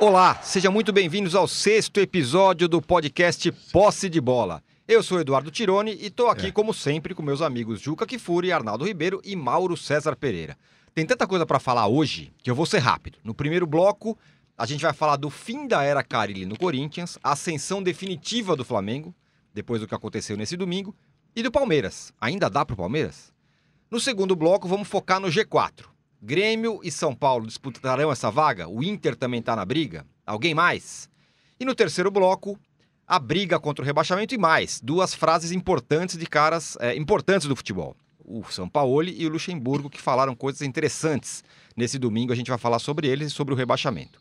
Olá, sejam muito bem-vindos ao sexto episódio do podcast Posse de Bola. Eu sou Eduardo Tironi e estou aqui, como sempre, com meus amigos Juca Kifuri, Arnaldo Ribeiro e Mauro César Pereira. Tem tanta coisa para falar hoje que eu vou ser rápido. No primeiro bloco, a gente vai falar do fim da era Carilli no Corinthians, a ascensão definitiva do Flamengo, depois do que aconteceu nesse domingo, e do Palmeiras. Ainda dá pro Palmeiras? No segundo bloco, vamos focar no G4. Grêmio e São Paulo disputarão essa vaga? O Inter também está na briga? Alguém mais? E no terceiro bloco, a briga contra o rebaixamento e mais. Duas frases importantes de caras é, importantes do futebol. O São Paulo e o Luxemburgo, que falaram coisas interessantes. Nesse domingo a gente vai falar sobre eles e sobre o rebaixamento.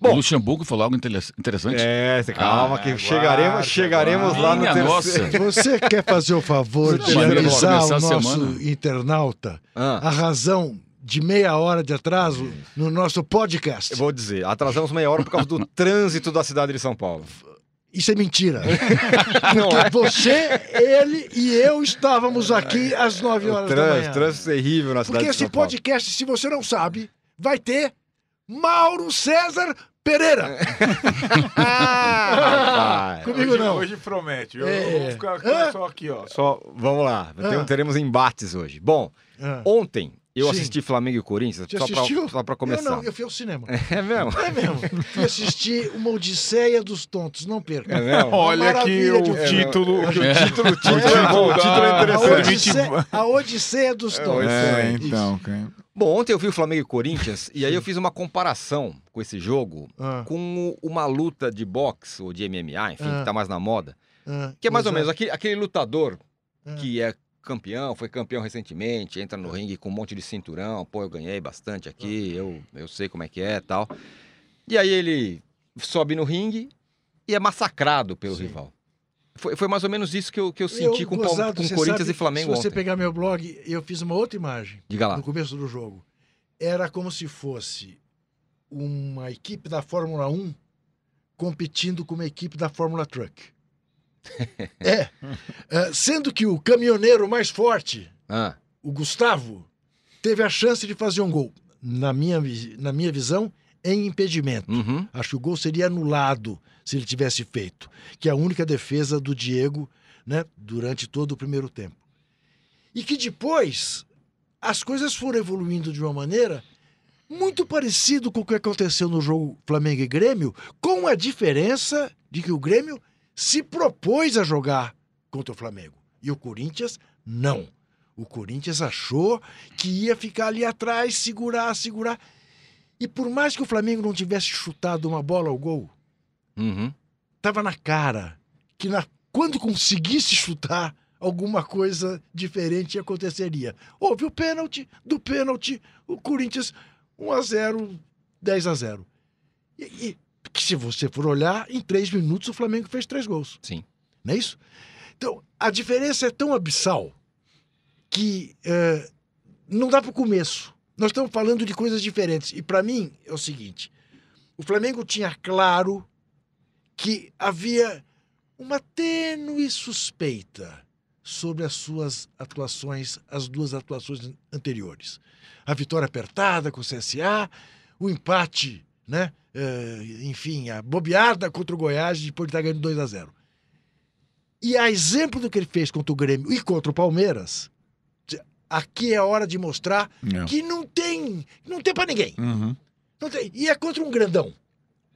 Bom, o Luxemburgo falou algo interessante. É, calma, ah, que chegaremos, chegaremos lá no terceiro. Nossa. Você quer fazer o favor de avisar o nosso internauta ah. a razão de meia hora de atraso no nosso podcast. Eu vou dizer, atrasamos meia hora por causa do trânsito da cidade de São Paulo. Isso é mentira. Porque é? você, ele e eu estávamos aqui às nove horas trânsito, da manhã. Trânsito terrível na cidade Porque de São Paulo. Porque esse podcast, se você não sabe, vai ter Mauro César Pereira. ah, Comigo hoje, não. Hoje promete. Eu, é. eu vou ficar só aqui, ó. Só, vamos lá. Ah. Teremos embates hoje. Bom, ah. ontem eu Sim. assisti Flamengo e Corinthians, Você só pra, só pra começar. Eu não, eu fui ao cinema. É mesmo? É mesmo. Fui assistir Uma Odisseia dos Tontos, não perca. É mesmo? Olha que o título, é, que o título, o título é, é bom, o título é interessante. A Odisseia, a Odisseia dos Tontos. É, então, cara. Bom, ontem eu vi o Flamengo e Corinthians e aí eu fiz uma comparação com esse jogo ah. com uma luta de boxe ou de MMA, enfim, ah. que tá mais na moda. Ah. Que é mais ou menos aquele, aquele lutador ah. que é campeão, foi campeão recentemente, entra no ringue com um monte de cinturão, pô, eu ganhei bastante aqui, eu, eu sei como é que é tal. E aí ele sobe no ringue e é massacrado pelo Sim. rival. Foi, foi mais ou menos isso que eu, que eu senti eu, com, gozado, com Corinthians sabe, e Flamengo Se você ontem. pegar meu blog, eu fiz uma outra imagem. Diga lá. No começo do jogo. Era como se fosse uma equipe da Fórmula 1 competindo com uma equipe da Fórmula Truck. É. Uh, sendo que o caminhoneiro mais forte, ah. o Gustavo, teve a chance de fazer um gol. Na minha, na minha visão, em impedimento. Uhum. Acho que o gol seria anulado se ele tivesse feito. Que é a única defesa do Diego né, durante todo o primeiro tempo. E que depois as coisas foram evoluindo de uma maneira muito parecido com o que aconteceu no jogo Flamengo e Grêmio, com a diferença de que o Grêmio se propôs a jogar contra o Flamengo. E o Corinthians, não. O Corinthians achou que ia ficar ali atrás, segurar, segurar. E por mais que o Flamengo não tivesse chutado uma bola ao gol, uhum. tava na cara que na, quando conseguisse chutar, alguma coisa diferente aconteceria. Houve o pênalti, do pênalti, o Corinthians 1 a 0 10 a 0 E, e que se você for olhar, em três minutos o Flamengo fez três gols. Sim. Não é isso? Então, a diferença é tão abissal que é, não dá para o começo. Nós estamos falando de coisas diferentes. E para mim é o seguinte: o Flamengo tinha claro que havia uma tênue suspeita sobre as suas atuações, as duas atuações anteriores. A vitória apertada com o CSA, o empate né? Uh, enfim, a bobeada contra o Goiás depois de estar ganhando 2 a 0 E a exemplo do que ele fez contra o Grêmio e contra o Palmeiras, aqui é a hora de mostrar não. que não tem, não tem para ninguém. Uhum. Tem, e é contra um grandão.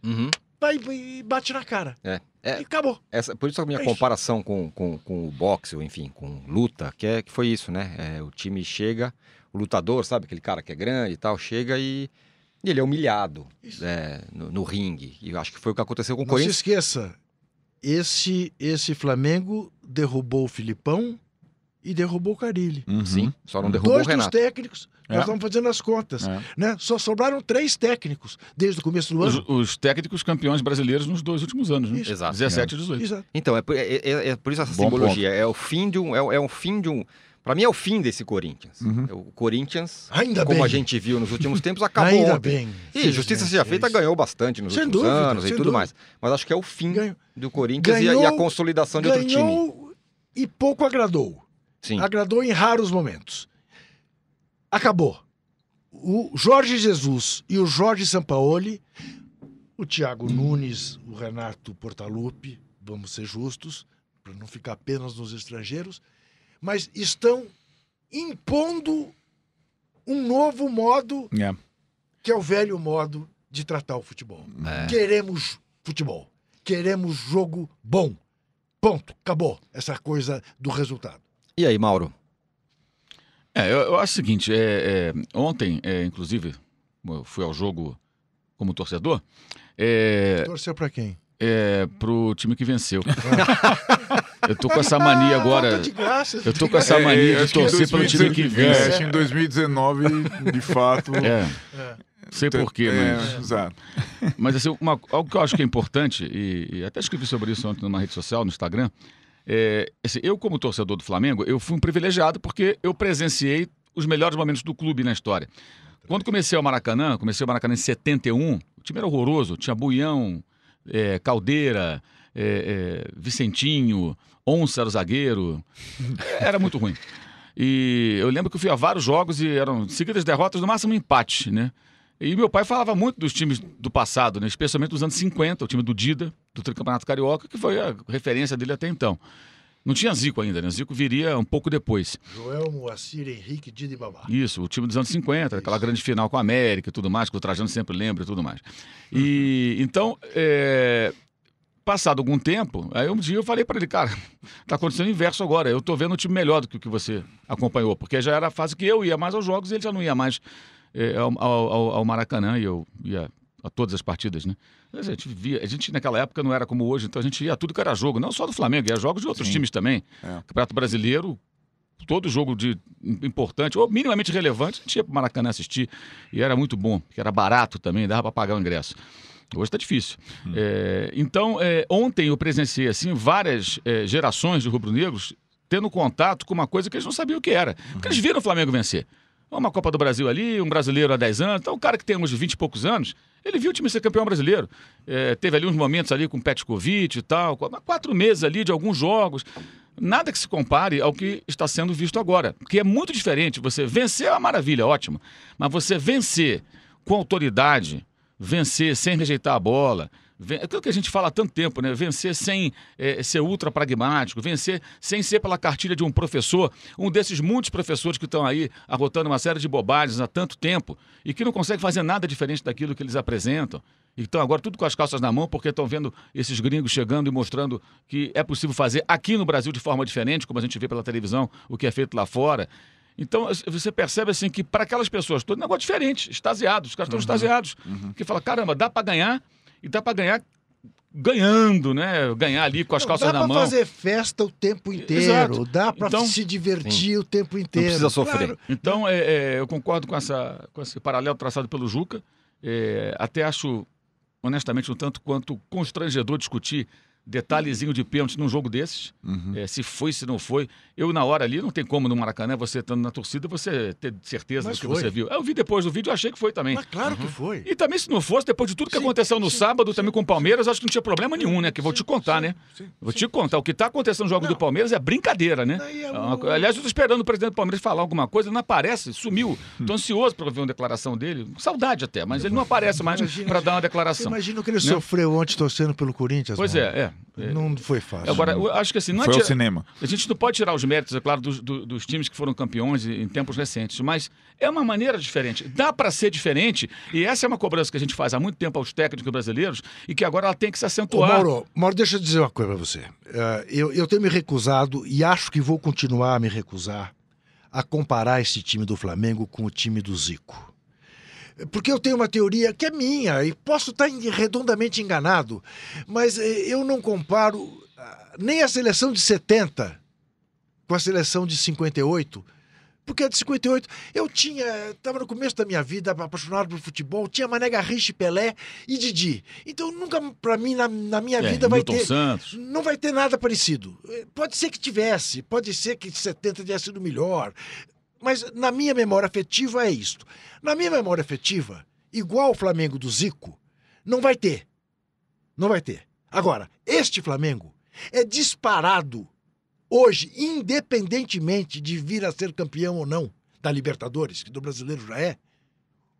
Uhum. Vai e bate na cara. É. É, e acabou. Essa, por isso a minha é comparação com, com, com o boxe, ou enfim, com luta, que, é, que foi isso, né? É, o time chega, o lutador, sabe? Aquele cara que é grande e tal, chega e ele é humilhado é, no, no, ringue. E eu acho que foi o que aconteceu com o Não Corinthians. Não se esqueça, esse, esse Flamengo derrubou o Filipão e derrubou o Carilli. Uhum. Sim, só não derrubou Dois o Renato. dos técnicos, é. nós estamos fazendo as contas. É. Né? Só sobraram três técnicos desde o começo do ano. Os, os técnicos campeões brasileiros nos dois últimos anos, né? Exato. 17 e 18. Exato. Então, é, é, é, é, por isso essa Bom simbologia. Ponto. É o fim de um. É, é o fim de um Para mim é o fim desse Corinthians. Uhum. O Corinthians, Ainda como bem. a gente viu nos últimos tempos, acabou Ainda ontem. bem. E justiça seja feita, ganhou bastante nos sem últimos dúvida, anos e tudo dúvida. mais. Mas acho que é o fim Ganhou. do Corinthians Ganhou, e, a, consolidação de outro time. Ganhou e pouco agradou. Sim. Agradou em raros momentos. Acabou. O Jorge Jesus e o Jorge Sampaoli o Thiago Nunes, o Renato Portaluppi, vamos ser justos, para não ficar apenas nos estrangeiros, mas estão impondo um novo modo, É. que é o velho modo de tratar o futebol. É. Queremos futebol, queremos jogo bom. Ponto, acabou essa coisa do resultado. E aí, Mauro? É, eu, eu acho o seguinte, é, é, ontem, é, inclusive, eu fui ao jogo como torcedor, é, Torceu para quem? é, pro time que venceu. eu tô com essa mania agora. De graça. Eu tô com essa mania de acho que em torcer pelo time que 2019 é, vence. acho que em 2019, de fato. É, sei porquê, é, mas. Exato. Mas assim, uma- algo que eu acho que é importante, e, e até escrevi sobre isso ontem numa rede social, no Instagram, é, assim, eu como torcedor do Flamengo, eu fui um privilegiado porque eu presenciei os melhores momentos do clube na história. Quando comecei o Maracanã, comecei o Maracanã em 71, o time era horroroso, tinha Buião, é, Caldeira, é, é, Vicentinho, Onça era o zagueiro, era muito ruim. E eu lembro que eu fui a vários jogos e eram seguidas derrotas, no máximo um empate, né? E meu pai falava muito dos times do passado, né? especialmente dos anos 50, o time do Dida, do Tricampeonato Carioca, que foi a referência dele até então. Não tinha Zico ainda, né? Zico viria um pouco depois. Joel, Moacir, Henrique, Didi Babá. Isso, o time dos anos 50, aquela grande final com a América e tudo mais, que o Trajano sempre lembra e tudo mais. E então, é, passado algum tempo, aí um dia eu falei para ele, cara, tá acontecendo o inverso agora. Eu tô vendo um time melhor do que o que você acompanhou, porque já era a fase que eu ia mais aos jogos e ele já não ia mais é, ao, ao- ao Maracanã e eu ia a todas as partidas, né? A gente via, a gente naquela época não era como hoje, então a gente ia a tudo que era jogo, não só do Flamengo, ia jogos de outros Sim. times também. É. Campeonato Brasileiro, todo jogo de importante ou minimamente relevante, a gente ia para Maracanã assistir e era muito bom, que era barato também, dava para pagar o ingresso. Hoje está difícil. É, então, é, ontem eu presenciei assim várias é, gerações de rubro-negros tendo contato com uma coisa que eles não sabiam o que era. Porque eles viram o Flamengo vencer. Uma Copa do Brasil ali, um brasileiro há 10 anos. Então, o cara que tem uns 20 e poucos anos, ele viu o time ser campeão brasileiro. É, teve ali uns momentos ali com Petkovic e tal, qu- quatro meses ali de alguns jogos. Nada que se compare ao que está sendo visto agora. Porque é muito diferente. Você vencer é uma maravilha, ótimo. Mas você vencer com autoridade, vencer sem rejeitar a bola, ven- aquilo que a gente fala há tanto tempo, né? Vencer sem eh, ser ultra pragmático, vencer sem ser pela cartilha de um professor, um desses muitos professores que estão aí arrotando uma série de bobagens há tanto tempo e que não conseguem fazer nada diferente daquilo que eles apresentam. E estão agora tudo com as calças na mão porque estão vendo esses gringos chegando e mostrando que é possível fazer aqui no Brasil de forma diferente, como a gente vê pela televisão, o que é feito lá fora. Então você percebe assim que para aquelas pessoas, todo negócio diferente, extasiados, os caras estão extasiados. Que fala, caramba, dá para ganhar e dá para ganhar ganhando, né? Ganhar ali com as Não, calças dá na pra mão. fazer festa o tempo inteiro, Exato. dá pra Então- se divertir o tempo inteiro. precisa sofrer. Claro. Então, é, é, eu concordo com, essa, com esse paralelo traçado pelo Juca. É, até acho, honestamente, um tanto quanto constrangedor discutir detalhezinho de pênalti num jogo desses. Uhum. É, se foi, se não foi. Eu, na hora ali, não tem como no Maracanã, você estando na torcida, você ter certeza Mas do que foi. você viu. Eu vi depois do vídeo, eu achei que foi também. Mas claro que foi. E também, se não fosse, depois de tudo que Sim, aconteceu no sim, sábado, sim, também com o Palmeiras, acho que não tinha problema nenhum, né? Que vou te contar, né? sim, Vou te contar. O que está acontecendo nos jogos Não. do Palmeiras é brincadeira, né? É É uma Aliás, eu estou esperando o presidente do Palmeiras falar alguma coisa, não aparece, sumiu. Estou ansioso para ver uma declaração dele. Saudade até, mas ele não aparece mais para dar uma declaração. imagina o que ele Né? sofreu ontem torcendo pelo Corinthians? Pois mano? é, é. É. Não foi fácil. Agora, eu acho que assim, não é Foi tira- cinema. a gente não pode tirar os méritos, é claro, dos, do- dos times que foram campeões em tempos recentes, mas é uma maneira diferente. Dá para ser diferente, e essa é uma cobrança que a gente faz há muito tempo aos técnicos brasileiros e que agora ela tem que se Ô, acentuar. Mauro, Mauro, deixa eu dizer uma coisa pra você. Eh, eu, eu tenho me recusado e acho que vou continuar a me recusar a comparar esse time do Flamengo com o time do Zico. Porque eu tenho uma teoria que é minha e posso estar redondamente enganado, mas eh, eu não comparo ah, nem a seleção de 70 com a seleção de 58. Porque a de 58, eu tinha, estava no começo da minha vida apaixonado por futebol, tinha Mané Garrincha, Pelé e Didi. Então nunca, pra mim, na, na minha É, vida vai Milton ter... Santos. Não vai ter nada parecido. Eh, Pode ser que tivesse, pode ser que 70 tenha sido melhor. Mas na minha memória afetiva é isto. Na minha memória afetiva, igual o Flamengo do Zico, não vai ter. Não vai ter. Agora, este Flamengo é disparado hoje, independentemente de vir a ser campeão ou não da Libertadores, que do brasileiro já é,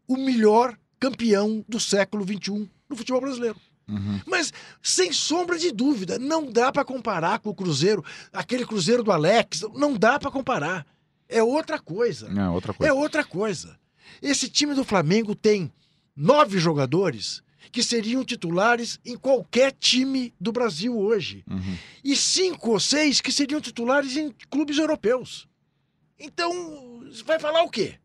o melhor campeão do século XXI no futebol brasileiro. Uhum. Mas, sem sombra de dúvida, não dá para comparar com o Cruzeiro, aquele Cruzeiro do Alex, não dá para comparar. É outra coisa. É, outra coisa. É outra coisa. Esse time do Flamengo tem nove jogadores que seriam titulares em qualquer time do Brasil hoje. Uhum. E cinco ou seis que seriam titulares em clubes europeus. Então, vai falar o quê?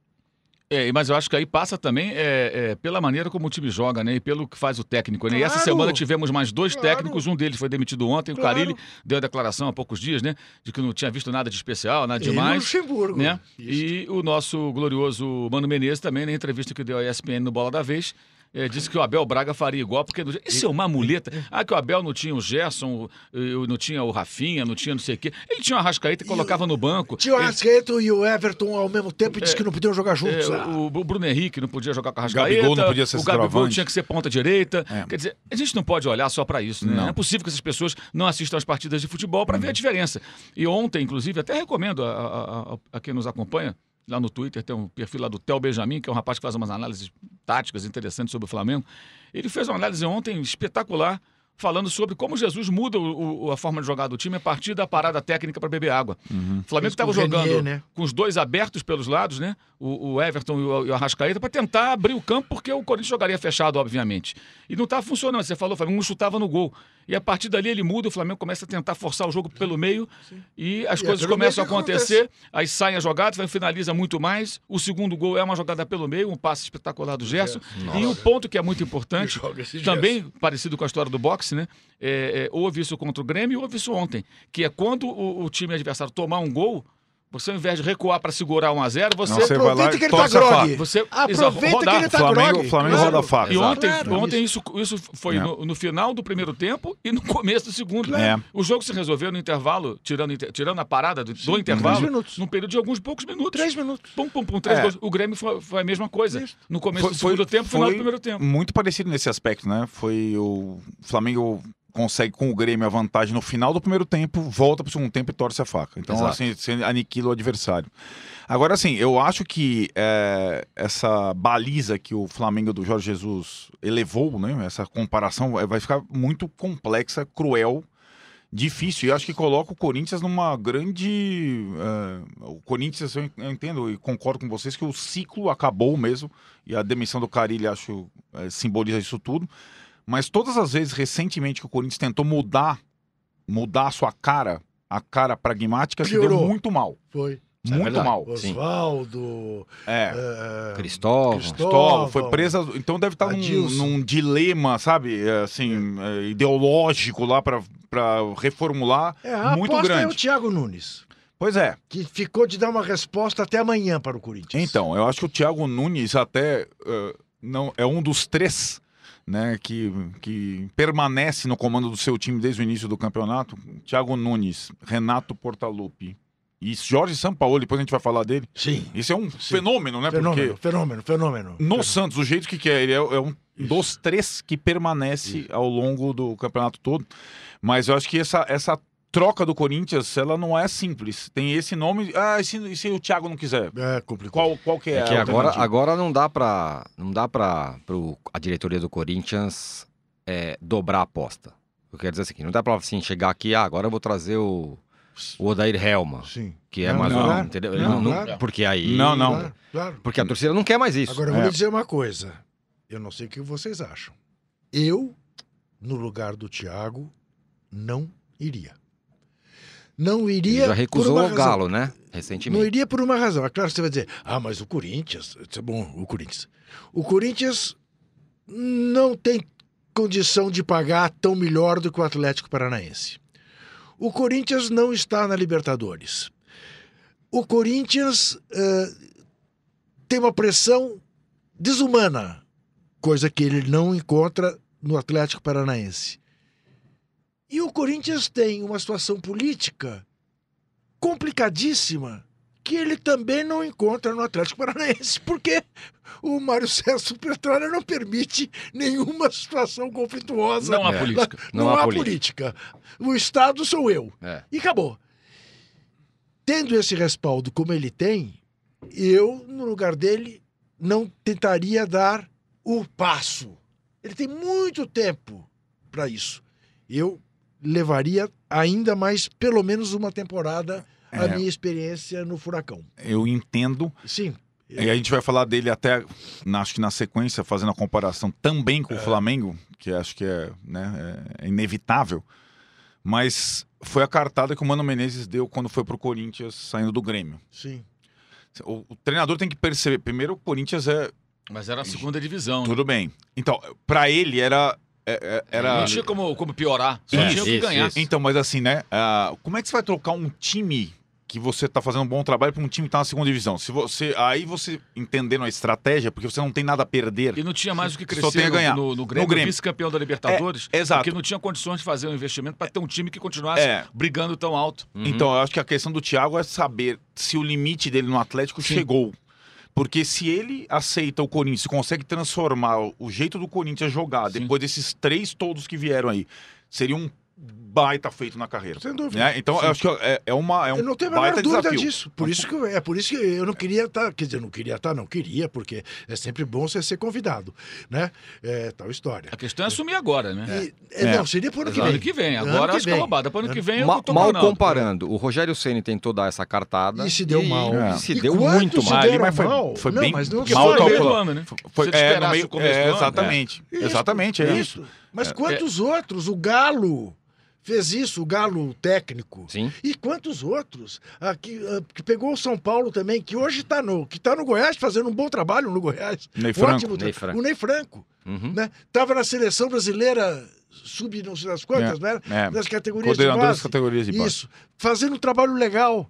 É, mas eu acho que aí passa também é, é, pela maneira como o time joga, né? E pelo que faz o técnico. Né? E essa Claro. semana tivemos mais dois Claro. técnicos, um deles foi demitido ontem, Claro. o Carilli deu a declaração há poucos dias, né? De que não tinha visto nada de especial, nada Ele e demais. Luxemburgo. Né? Isso. E o nosso glorioso Mano Menezes também, na entrevista que deu à ESPN no Bola da Vez, eh, disse que o Abel Braga faria igual, porque isso é uma muleta. Ah, que o Abel não tinha o Gerson, o- não tinha o Rafinha, não tinha não sei o quê. Ele tinha o Arrascaeta e colocava no banco. Tinha o Ele- Arrascaeta e o Everton ao mesmo tempo e disse que não podiam jogar juntos. é, Ah, o, o Bruno Henrique não podia jogar com a Rascaeta. Gabigol não podia ser O Gabigol tinha que ser ponta direita. É. Quer dizer, a gente não pode olhar só para isso, né? Não. Não é possível que essas pessoas não assistam às partidas de futebol para Uhum. ver a diferença. E ontem, inclusive, até recomendo a, a- a- a quem nos acompanha, lá no Twitter, tem um perfil lá do Theo Benjamin, que é um rapaz que faz umas análises táticas interessantes sobre o Flamengo. Ele fez uma análise ontem espetacular. Falando sobre como Jesus muda o- o- a forma de jogar do time a partir da parada técnica para beber água. Uhum. O Flamengo estava jogando né? com os dois abertos pelos lados, né? O, o Everton e o, e o Arrascaeta, para tentar abrir o campo, porque o Corinthians jogaria fechado, obviamente. E não estava funcionando. Você falou, o Flamengo não chutava no gol. E a partir dali ele muda, o Flamengo começa a tentar forçar o jogo pelo meio e as E é coisas começam a acontecer. Aí saem as jogadas, finaliza muito mais. O segundo gol é uma jogada pelo meio, um passe espetacular do Gerson. E um ponto que é muito importante, também parecido com a história do boxe, né? É, é, houve isso contra o Grêmio e houve isso ontem. Que é quando o, o time adversário tomar um gol, você ao invés de recuar para segurar 1 a 0 você. Não, você vai lá Aproveita e que ele tá grog. faca. você Aproveita que ele tá Flamengo- grog. Flamengo roda a faca. E ontem, Claro, ontem isso, isso foi É. no, no final do primeiro tempo e no começo do segundo. É. O jogo se resolveu no intervalo, tirando, tirando a parada do, do intervalo, três minutos. num período de alguns poucos minutos. Três minutos. Pum, pum, pum, três É. gols. O Grêmio foi, foi a mesma coisa. Isso. No começo Foi- do segundo foi- tempo, final do primeiro tempo. Muito parecido nesse aspecto, né? Foi o Flamengo consegue com o Grêmio a vantagem no final do primeiro tempo, volta pro segundo tempo e torce a faca. Então, Exato. assim, você aniquila o adversário. Agora, assim, eu acho que é, essa baliza que o Flamengo do Jorge Jesus elevou, né? Essa comparação vai- ficar muito complexa, cruel, difícil. E acho que coloca o Corinthians numa grande. é, o Corinthians, eu eu entendo e concordo com vocês que o ciclo acabou mesmo. E a demissão do Carilli, acho, é, simboliza isso tudo. Mas todas as vezes recentemente que o Corinthians tentou mudar, mudar a sua cara, a cara pragmática, se Piorou. deu muito mal. Foi. é muito verdade. mal. Oswaldo. É. eh, Cristóvão. Cristóvão. Foi presa. Então deve estar num, num dilema, sabe? é, Assim, é, ideológico lá para reformular. É, a muito aposta é o grande. Thiago Nunes, Pois é. que ficou de dar uma resposta até amanhã para o Corinthians. Então, eu acho que o Thiago Nunes até eh, não é um dos três né, que, que permanece no comando do seu time desde o início do campeonato. Thiago Nunes, Renato Portaluppi e Jorge Sampaoli, depois a gente vai falar dele. Sim. Isso é um fenômeno, né? Fenômeno, Porque fenômeno, fenômeno. no Fenômeno. Santos, o jeito que, que é, ele é, é um dos três que permanece ao longo do campeonato todo. Mas eu acho que essa, essa troca do Corinthians, ela não é simples. Tem esse nome. Ah, e se, e se o Thiago não quiser? É complicado. Qual, qual que é, É que a agora, agora não dá pra. Não dá pra pro, a diretoria do Corinthians é, dobrar a aposta. Eu quero dizer assim, não dá pra assim, chegar aqui, ah, agora eu vou trazer o, o Odair Helma, Sim. que é Não, mais não. um. Entendeu? Ele Não, não- claro. Porque aí. Não, não. Claro, claro. Porque a torcida não quer mais isso. Agora eu vou É. lhe dizer uma coisa. Eu não sei o que vocês acham. Eu, no lugar do Thiago, não iria. Não Ele iria. já por recusou uma o razão. Galo, né? Não Recentemente. iria por uma razão. É claro que você vai dizer, ah, mas o Corinthians. Isso é bom, o Corinthians. O Corinthians não tem condição de pagar tão melhor do que o Atlético Paranaense. O Corinthians não está na Libertadores. O Corinthians eh, tem uma pressão desumana, coisa que ele não encontra no Atlético Paranaense. E o Corinthians tem uma situação política complicadíssima que ele também não encontra no Atlético Paranaense, porque o Mário Sérgio Petralha não permite nenhuma situação conflituosa. Não há É. política. Não, Não há há política. política. O Estado sou eu. É. E acabou. Tendo esse respaldo como ele tem, eu, no lugar dele, não tentaria dar o passo. Ele tem muito tempo para isso. Eu levaria ainda mais, pelo menos uma temporada, a É. minha experiência no Furacão. Eu entendo. Sim. E a gente vai falar dele até, na- acho que na sequência, fazendo a comparação também com o Flamengo, que acho que é, né, é inevitável. Mas foi a cartada que o Mano Menezes deu quando foi pro Corinthians saindo do Grêmio. Sim. O, o treinador tem que perceber. Primeiro, o Corinthians é. Mas era a segunda divisão. né? Tudo bem. Então, pra ele era. É- é- era Não tinha como, como piorar, só Isso, tinha que ganhar. isso. Então, mas assim, né? ah, como é que você vai trocar um time que você tá fazendo um bom trabalho para um time que tá na segunda divisão? Se você, aí você entendendo a estratégia, porque você não tem nada a perder. E não tinha mais o que Só crescer tem a no- ganhar. no, no Grêmio, No Grêmio. vice-campeão da Libertadores, É, exato. porque não tinha condições de fazer um investimento para ter um time que continuasse É. brigando tão alto. Uhum. Então, eu acho que a questão do Thiago é saber se o limite dele no Atlético Sim. chegou. Porque se ele aceita o Corinthians, consegue transformar o- jeito do Corinthians jogar, Sim. depois desses três todos que vieram aí, seria um baita feito na carreira. Sem dúvida. Né? Então, eu acho que é, é uma, é um eu não tenho a menor dúvida desafio. disso. Por isso que eu- é por isso que eu não queria estar. Quer dizer, eu não queria estar, não queria, porque é sempre bom você ser convidado. Né? É, tal história. A questão é assumir agora, né? E- é, É. Não, seria por ano que Ano vem. que vem. Ano Agora que acho que é roubada. Para ano que vem eu Ma- tô mal Ronaldo. comparando, o Rogério Ceni tentou dar essa cartada E se deu mal. e É. se E deu muito se mal. Ali, mas foi- mal? foi não, bem mas não mal calculado. ano, né? Foi, Se é, no meio, o começo é, do ano, exatamente. Isso, exatamente, é isso. Mas quantos outros? O Galo fez isso, o Galo técnico. Sim. E quantos outros? Ah, que, ah, que pegou o São Paulo também, que hoje está no, que tá no Goiás, fazendo um bom trabalho no Goiás. Ney Franco. ótimo Ney Franco. O Ney Franco. Uhum. Né? Tava na seleção brasileira sub não sei das quantas, né? É. Das categorias de Coordenador das base. categorias de base. Isso. Fazendo um trabalho legal.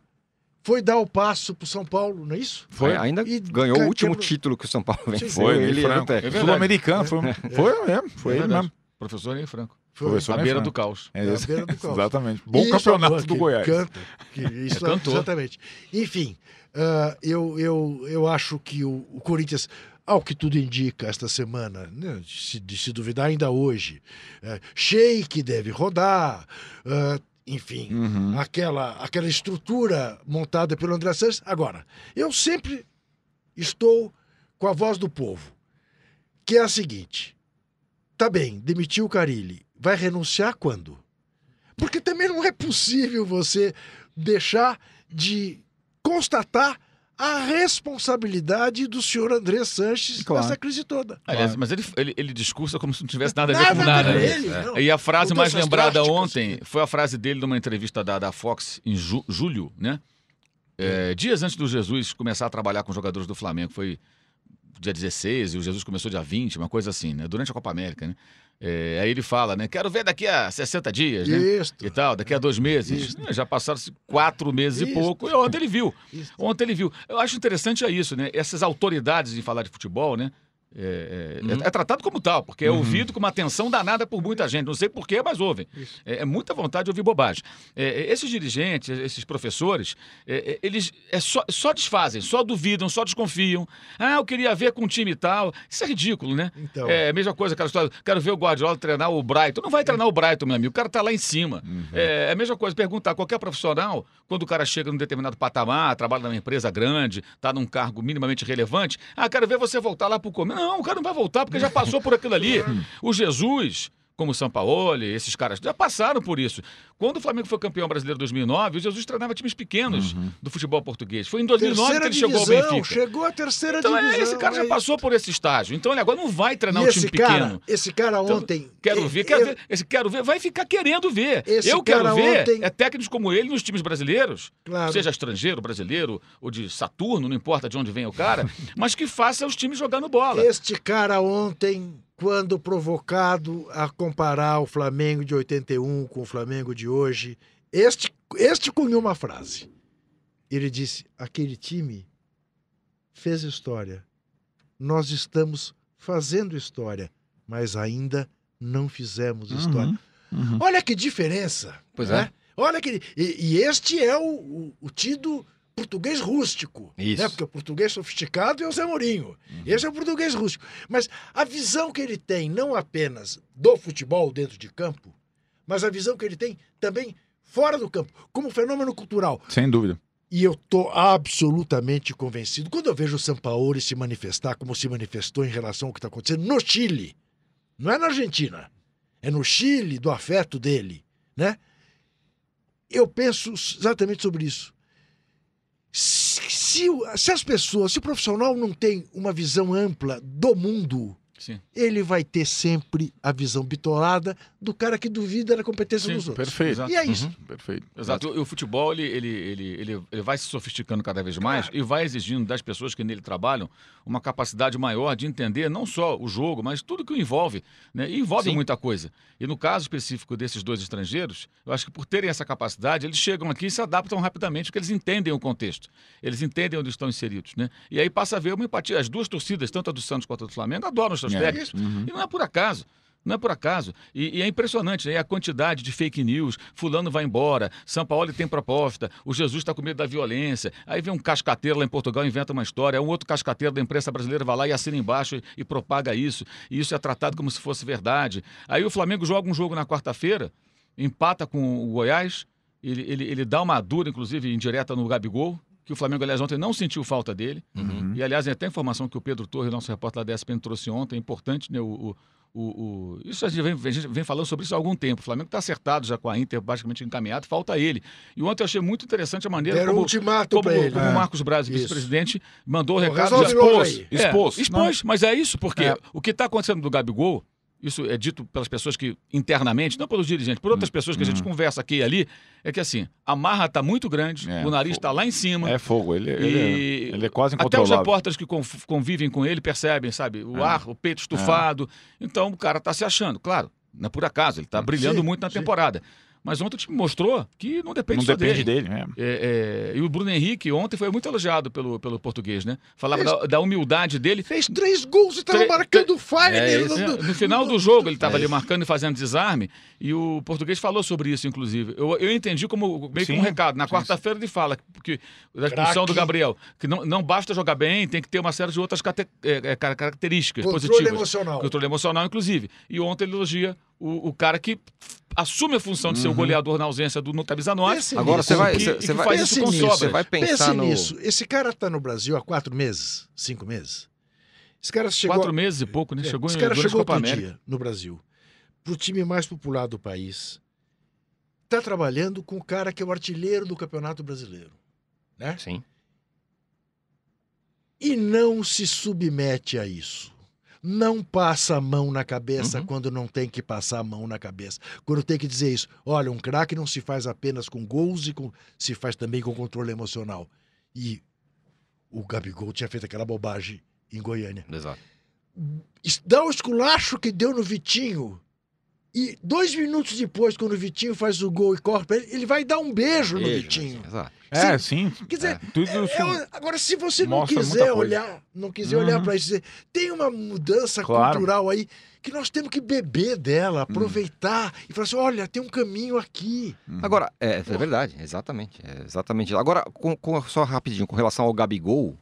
Foi dar o passo pro São Paulo, não é isso? Foi. É, ainda E ganhou o último quebrou- título que o São Paulo venceu. Foi, Ney ele Franco. É. Sul-Americano, foi, foi mesmo, foi É ele mesmo. Professor Ney Franco. Foi. À Ney beira do caos. É Na beira do caos. Exatamente. Bom campeonato do que Goiás. Canta, que isso, É cantor. Exatamente. Enfim, ah, eu, eu, eu acho que o, o Corinthians, ao que tudo indica esta semana, né, se, de se duvidar ainda hoje, é, Sheik deve rodar, ah, enfim, Uhum. aquela, aquela estrutura montada pelo André Santos. Agora, eu sempre estou com a voz do povo, que é a seguinte: tá bem, demitiu o Carilli, vai renunciar quando? Porque também não é possível você deixar de constatar a responsabilidade do senhor André Sanches Claro. nessa crise toda. Aliás, mas ele, ele, ele discursa como se não tivesse nada a ver Nada com nada. ver né? com ele, É. E a frase mais lembrada drásticas. ontem foi a frase dele numa entrevista da, da Fox em ju- julho, né? É, dias antes do Jesus começar a trabalhar com os jogadores do Flamengo. Foi dia 16 e o Jesus começou dia 20, uma coisa assim, né? Durante a Copa América, né? É, aí ele fala, né? Quero ver daqui a 60 dias, né? Isso. E tal, daqui a dois meses. Já passaram-se quatro meses e pouco. E ontem ele viu. Ontem ele viu. Eu acho interessante é isso, né? Essas autoridades em falar de futebol, né? É, é- Uhum. é tratado como tal, porque é ouvido com uma atenção danada por muita gente. Não sei porquê, mas ouvem. É, é muita vontade de ouvir bobagem. É, é, esses dirigentes, esses professores, é, é, eles é só, só desfazem, só duvidam, só desconfiam. Ah, eu queria ver com um time tal. Isso é ridículo, né? Então. É a mesma coisa, aquela história. Quero ver o Guardiola treinar o Brighton. Não vai treinar o Brighton, meu amigo. O cara tá lá em cima. É a mesma coisa, perguntar a qualquer profissional, quando o cara chega num determinado patamar, trabalha numa empresa grande, tá num cargo minimamente relevante. Ah, quero ver você voltar lá pro começo. Não, o cara não vai voltar porque já passou por aquilo ali. O Jesus. Como o Sampaoli, esses caras já passaram por isso. Quando o Flamengo foi campeão brasileiro em 2009, o Jesus treinava times pequenos do futebol português. Foi em 2009 que ele chegou ao divisão, Benfica. chegou à terceira Então divisão. é, esse cara já é passou por esse estágio. Então ele agora não vai treinar E um time cara, pequeno. esse cara Então, ontem. Quero e- ver, quero ver. Esse quero ver, vai ficar querendo ver. Esse Eu quero ver ontem- é técnicos como ele nos times brasileiros, Claro. seja estrangeiro, brasileiro ou de Saturno, não importa de onde vem o cara, mas que faça os times jogando bola. Este cara ontem, quando provocado a comparar o Flamengo de 81 com o Flamengo de hoje, este, este cunhou uma frase. Ele disse: aquele time fez história. Nós estamos fazendo história, mas ainda não fizemos história. Uhum. Olha que diferença. Pois né? Olha que. E, e este é o, o- o tido português rústico. Isso. Né? Porque o português sofisticado é o Zé Mourinho. Esse é o português rústico. Mas a visão que ele tem, não apenas do futebol dentro de campo, mas a visão que ele tem também fora do campo, como fenômeno cultural. Sem dúvida. E eu tô absolutamente convencido. Quando eu vejo o Sampaoli se manifestar como se manifestou em relação ao que está acontecendo no Chile, Não é na Argentina. É no Chile, do afeto dele, né? Eu penso exatamente sobre isso. Se, se, as pessoas, se o profissional não tem uma visão ampla do mundo, Sim. ele vai ter sempre a visão bitolada do cara que duvida da competência Sim, dos outros. Perfeito. Exato. E é isso. Perfeito. Exato. E o futebol, ele, ele, ele, ele, vai se sofisticando cada vez mais e vai exigindo das pessoas que nele trabalham uma capacidade maior de entender não só o jogo, mas tudo que o envolve. Né? E envolve Sim. muita coisa. E no caso específico desses dois estrangeiros, eu acho que por terem essa capacidade, eles chegam aqui e se adaptam rapidamente, porque eles entendem o contexto. Eles entendem onde estão inseridos. Né? E aí passa a ver uma empatia. As duas torcidas, tanto a do Santos quanto a do Flamengo, adoram os seus É. técnicos. E não é por acaso. Não é por acaso. E, e é impressionante, né? a quantidade de fake news. Fulano vai embora, São Paulo tem proposta, o Jesus está com medo da violência. Aí vem um cascateiro lá em Portugal, inventa uma história. Um outro cascateiro da imprensa brasileira vai lá e assina embaixo e, e propaga isso. E isso é tratado como se fosse verdade. Aí o Flamengo joga um jogo na quarta-feira, empata com o Goiás, ele, ele, ele dá uma dura, inclusive, indireta no Gabigol. Que o Flamengo, aliás, ontem não sentiu falta dele. Uhum. E, aliás, é até a informação que o Pedro Torres, nosso repórter lá da ESPN, trouxe ontem, é importante, né? O, o, o, o- isso a gente, vem, a gente vem falando sobre isso há algum tempo. O Flamengo está acertado já com a Inter, basicamente encaminhado, falta ele. E ontem eu achei muito interessante a maneira Deram como, ultimato como, ele. como É. o Marcos Braz, vice-presidente, mandou o recado. resolve expôs. É, Expôs. expôs, mas é isso, porque É. o que está acontecendo do Gabigol, isso é dito pelas pessoas que, internamente, não pelos dirigentes, por outras pessoas que a gente conversa aqui e ali, é que assim, a marra está muito grande, É, o nariz está lá em cima. É fogo. Ele, ele, é, ele é quase Até os incontrolável. repórteres que convivem com ele percebem, sabe? O É. ar, o peito estufado. Então o cara tá se achando. Claro, não é por acaso, ele tá brilhando Sim, muito na sim. temporada. Mas ontem o time mostrou que não depende Não só depende dele. dele. é. É, é, e o Bruno Henrique ontem foi muito elogiado pelo, pelo português, né? Falava Fez- da, da humildade dele. Fez três gols e estava marcando falha. É no- É, no final do jogo, ele estava É ali marcando e fazendo desarme, e o português falou sobre isso, inclusive. Eu, eu entendi como meio que um Sim, recado. Na sim, quarta-feira ele fala que, da expulsão do. Gabriel, que não, não basta jogar bem, tem que ter uma série de outras cate- é, é, car- características Controle positivas. emocional. Controle emocional, inclusive. E ontem ele elogia o, o cara que assume a função de ser o Uhum. goleador na ausência do 9. Pense Agora nisso. você vai, você vai, faz isso com sobras. você vai pensar Pense no nisso. Esse cara está no Brasil há quatro meses, cinco meses. Esse cara chegou. Quatro meses e pouco, né? É, Chegou esse em cara chegou outro América. dia no Brasil, pro time mais popular do país. Está trabalhando com o cara que é o artilheiro do Campeonato Brasileiro, né? Sim. E não se submete a isso. Não passa a mão na cabeça Uhum. quando não tem que passar a mão na cabeça. Quando tem que dizer isso. Olha, um craque não se faz apenas com gols e com, se faz também com controle emocional. E o Gabigol tinha feito aquela bobagem em Goiânia. Exato. Dá o esculacho que deu no Vitinho. E dois minutos depois, quando o Vitinho faz o gol e corre pra ele, ele vai dar um beijo no Beijo, Vitinho. Exato. É, sim. Quer dizer, Tudo É, isso. é, agora, se você não quiser olhar, não quiser Uhum. olhar para isso, dizer, tem uma mudança Claro. cultural aí que nós temos que beber Hum. dela, aproveitar e falar assim: olha, tem um caminho aqui. Uhum. Agora, é, é verdade, exatamente. É exatamente. Agora, com, com- só rapidinho, com relação ao Gabigol,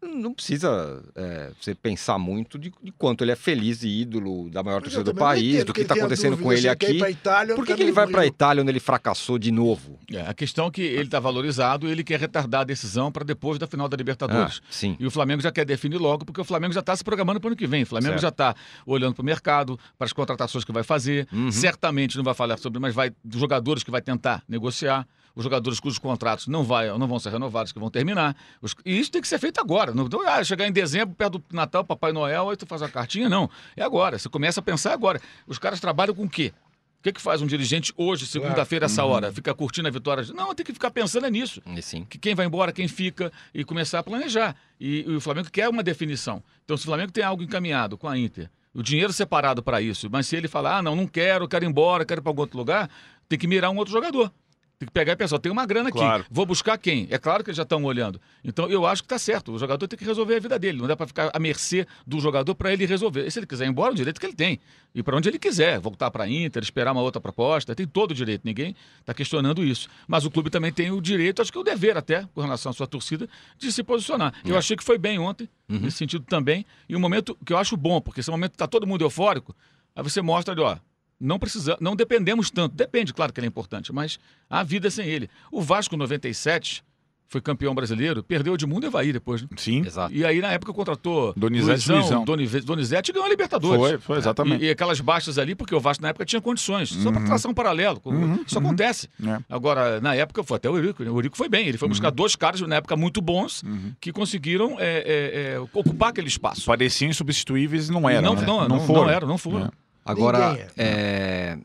não precisa é, você pensar muito de, de quanto ele é feliz e ídolo da maior torcida do país, do que está acontecendo dúvida com ele aqui. Itália, Por que, que ele vai para a Itália onde ele fracassou de novo? É, a questão é que ele está valorizado ele quer retardar a decisão para depois da final da Libertadores. Ah, sim. E o Flamengo já quer definir logo, porque o Flamengo já está se programando para o ano que vem. O Flamengo Certo. já está olhando para o mercado, para as contratações que vai fazer. Uhum. Certamente não vai falar sobre, mas vai dos jogadores que vai tentar negociar. Os jogadores cujos contratos não, vai, não vão ser renovados, que vão terminar. Os- e isso tem que ser feito agora. Não, ah, chegar em dezembro, perto do Natal, Papai Noel, aí tu faz a cartinha. Não. É agora. Você começa a pensar agora. Os caras trabalham com o quê? O que, que faz um dirigente hoje, segunda-feira, essa hora? Fica curtindo a vitória? Não, tem que ficar pensando nisso sim. que quem vai embora, quem fica, e começar a planejar. E, e o Flamengo quer uma definição. Então, se o Flamengo tem algo encaminhado com a Inter, o dinheiro separado para isso, mas se ele falar, ah, não, não quero, quero ir embora, quero ir para algum outro lugar, tem que mirar um outro jogador. Tem que pegar e pensar, tem uma grana aqui, Claro. vou buscar quem? É claro que eles já estão olhando. Então, eu acho que está certo. O jogador tem que resolver a vida dele. Não dá para ficar à mercê do jogador para ele resolver. E se ele quiser ir embora, é o direito que ele tem. E para onde ele quiser, voltar para a Inter, esperar uma outra proposta, tem todo o direito. Ninguém está questionando isso. Mas o clube também tem o direito, acho que o dever até, com relação à sua torcida, de se posicionar. Eu achei que foi bem ontem, nesse sentido também. E um momento que eu acho bom, porque esse momento está todo mundo eufórico, aí você mostra ali, ó. Não precisa, não dependemos tanto. Depende, claro que ele é importante, mas a vida sem ele. O Vasco 97 foi campeão brasileiro, perdeu de mundo e Evaí depois, né? Sim. Exato. E aí, na época, contratou Donizete Luizão, Donizete e ganhou a Libertadores. Foi, foi, exatamente. E, e aquelas baixas ali, porque o Vasco na época tinha condições, só para tração paralelo. Uhum, Isso acontece. É. Agora, na época, foi até o Eurico. né? O Eurico foi bem. Ele foi Uhum. buscar dois caras, na época, muito bons, que conseguiram é, é, é, ocupar aquele espaço. Pareciam insubstituíveis e não eram. não, né? não, não, foram. não eram, não foram. É. Agora, Ninguém é,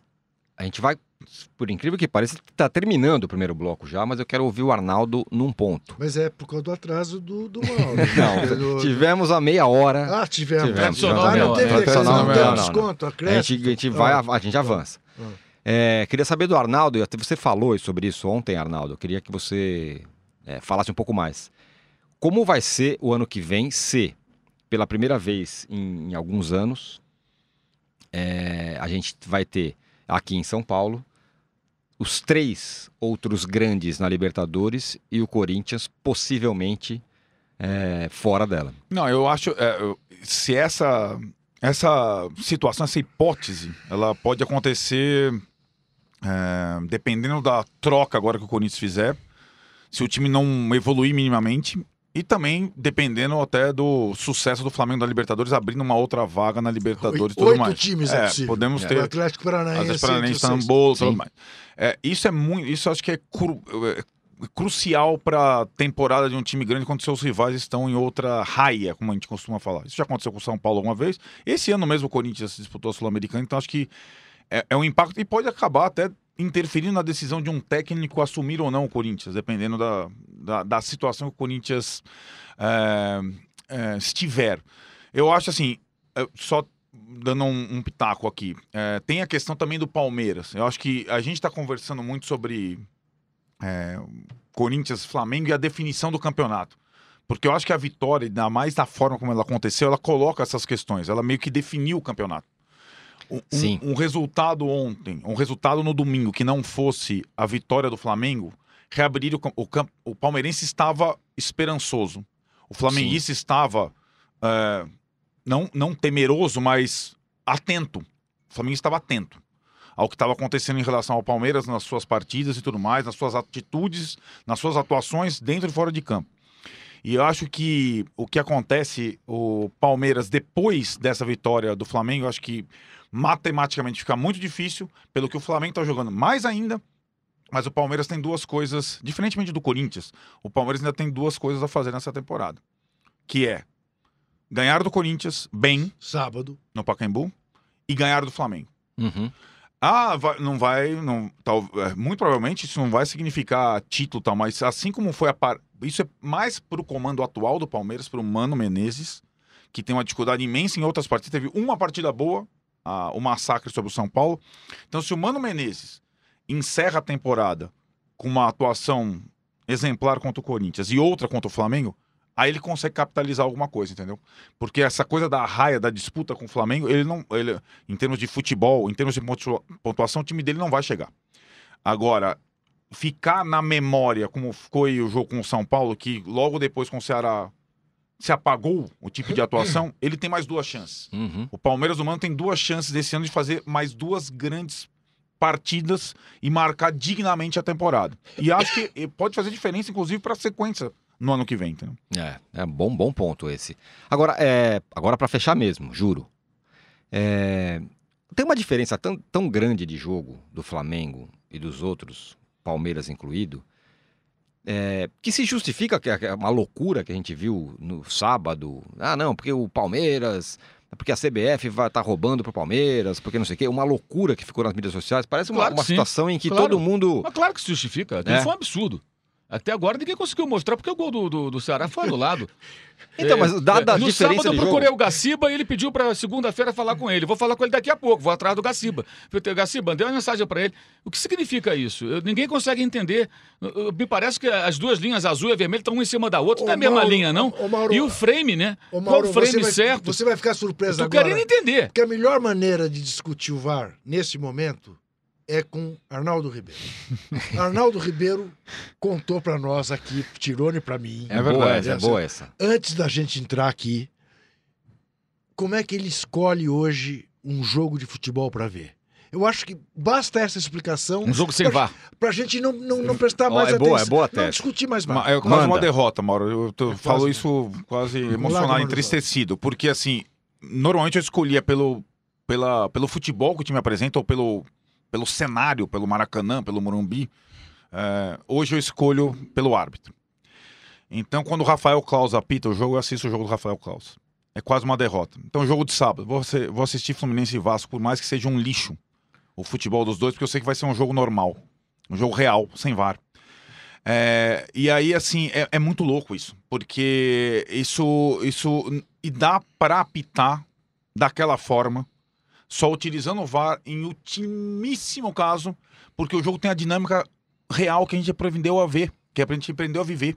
a gente vai, por incrível que pareça, está terminando o primeiro bloco já, mas eu quero ouvir o Arnaldo num ponto. Mas é por causa do atraso do, do Mauro. Não, Do- tivemos a meia hora. Ah, tivemos. Tivemos. Tradicional Ah, meia não hora. teve, Tradicional não não, desconto, a, gente, acréscimo. a gente vai, Ah. a gente avança. Ah. É, queria saber do Arnaldo, e até você falou sobre isso ontem, Arnaldo. Eu queria que você é, falasse um pouco mais. Como vai ser o ano que vem se, pela primeira vez em, em alguns anos, é, a gente vai ter aqui em São Paulo os três outros grandes na Libertadores e o Corinthians possivelmente é, fora dela. Não, eu acho. é, se essa, essa situação, essa hipótese, ela pode acontecer é, dependendo da troca agora que o Corinthians fizer, se o time não evoluir minimamente. E também dependendo até do sucesso do Flamengo na Libertadores, abrindo uma outra vaga na Libertadores e tudo Oito mais. times é possível. Podemos É. O ter Atlético Paranaense. Às Paranaense está no bolo, tudo mais. É, isso é muito, isso acho que é, cru- é crucial para temporada de um time grande quando seus rivais estão em outra raia, como a gente costuma falar. Isso já aconteceu com o São Paulo alguma vez. Esse ano mesmo o Corinthians disputou a Sul-Americana, então acho que é, é um impacto e pode acabar até interferindo na decisão de um técnico assumir ou não o Corinthians, dependendo da, da, da situação que o Corinthians é, estiver. Eu acho assim, só dando um, um pitaco aqui, é, tem a questão também do Palmeiras. Eu acho que a gente está conversando muito sobre é, Corinthians, Flamengo e a definição do campeonato. Porque eu acho que a vitória, ainda mais da forma como ela aconteceu, ela coloca essas questões. Ela meio que definiu o campeonato. Um, Sim. um resultado ontem, um resultado no domingo que não fosse a vitória do Flamengo, reabriria o, o campo. O palmeirense estava esperançoso. O flamenguista estava é, não, não temeroso, mas atento. O Flamengo estava atento ao que estava acontecendo em relação ao Palmeiras nas suas partidas e tudo mais, nas suas atitudes, nas suas atuações dentro e fora de campo. E eu acho que o que acontece, o Palmeiras, depois dessa vitória do Flamengo, eu acho que matematicamente fica muito difícil, pelo que o Flamengo está jogando mais ainda. Mas o Palmeiras tem duas coisas, diferentemente do Corinthians, o Palmeiras ainda tem duas coisas a fazer nessa temporada. Que é ganhar do Corinthians bem Sábado. no Pacaembu e ganhar do Flamengo. Uhum. Ah, vai- não vai, não, tal, é, muito provavelmente isso não vai significar título tal, mas assim como foi a par, isso é mais para o comando atual do Palmeiras, para o Mano Menezes, que tem uma dificuldade imensa em outras partidas, teve uma partida boa, a- o massacre sobre o São Paulo. Então, se o Mano Menezes encerra a temporada com uma atuação exemplar contra o Corinthians e outra contra o Flamengo, aí ele consegue capitalizar alguma coisa, entendeu? Porque essa coisa da raia, da disputa com o Flamengo, ele não, ele, em termos de futebol, em termos de pontua- pontuação, o time dele não vai chegar. Agora, ficar na memória, como foi o jogo com o São Paulo, que logo depois com o Ceará se apagou o tipo de atuação, ele tem mais duas chances. Uhum. O Palmeiras do Mano tem duas chances desse ano de fazer mais duas grandes partidas e marcar dignamente a temporada. E acho que pode fazer diferença, inclusive, para a sequência no ano que vem. Entendeu? É, é bom, bom ponto esse. Agora, é, agora para fechar mesmo, juro. É, tem uma diferença tão, tão grande de jogo do Flamengo e dos outros, Palmeiras incluído, é, que se justifica que é uma loucura que a gente viu no sábado. Ah, não, porque o Palmeiras, porque a CBF vai estar roubando pro Palmeiras, porque não sei o quê, uma loucura que ficou nas mídias sociais. Parece uma, Claro uma situação em que Claro. todo mundo Mas claro que se justifica. É. foi um absurdo. Até agora ninguém conseguiu mostrar porque o gol do, do, do Ceará foi anulado. Então, mas dada a no diferença sábado eu procurei jogo... o Gaciba e ele pediu para segunda-feira falar com ele. Vou falar com ele daqui a pouco, vou atrás do Gaciba. Falei, Gaciba, mandei uma mensagem para ele. O que significa isso? Eu- ninguém consegue entender. Eu- eu- Me parece que as duas linhas azul e vermelho estão uma em cima da outra. Ô, não é a mesma Mauro, linha, não? ô, Mauro, e o frame, né? Ô, Qual Mauro, o frame você vai, certo? Você vai ficar surpreso agora. querendo entender. Porque a melhor maneira de discutir o VAR nesse momento é com Arnaldo Ribeiro. Arnaldo Ribeiro contou para nós aqui, Tirone para mim, É, É verdade, essa, é boa essa. antes da gente entrar aqui, como é que ele escolhe hoje um jogo de futebol para ver. Eu acho que basta essa explicação. Um jogo sem pra, VAR. Pra gente não, não, não prestar Ó, mais é atenção. boa, é boa Não tese. discutir mais Ma- VAR. É quase uma derrota, Mauro. Eu tô, falo quase- isso quase emocionado, entristecido. Porque, assim, normalmente eu escolhia pelo, pela, pelo futebol que o time apresenta ou pelo, pelo cenário, pelo Maracanã, pelo Morumbi. É, hoje eu escolho pelo árbitro. Então, quando o Rafael Claus apita o jogo, eu assisto o jogo do Rafael Claus. É quase uma derrota. Então, jogo de sábado. Vou, vou assistir Fluminense e Vasco, por mais que seja um lixo o futebol dos dois, porque eu sei que vai ser um jogo normal. Um jogo real, sem VAR. É, e aí, assim, é, é muito louco isso. Porque isso. isso e dá para apitar daquela forma, só utilizando o VAR em ultimíssimo caso, porque o jogo tem a dinâmica real que a gente aprendeu a ver, que a gente aprendeu a viver.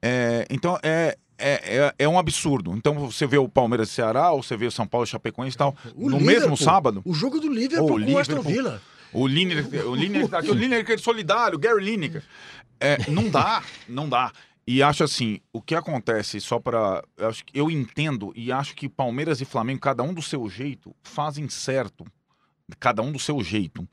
É, então é, é, é, é um absurdo. Então você vê o Palmeiras e Ceará, ou você vê o São Paulo e Chapecoense e tal. O no Liverpool, mesmo sábado, O jogo do Liverpool Ô, com o Aston Liverpool. Villa. o Lineker, o Lineker tá o Lineker solidário, Gary Lineker. É, não dá, não dá. E acho assim, o que acontece só para, eu acho que eu entendo e acho que Palmeiras e Flamengo, cada um do seu jeito, fazem certo, cada um do seu jeito.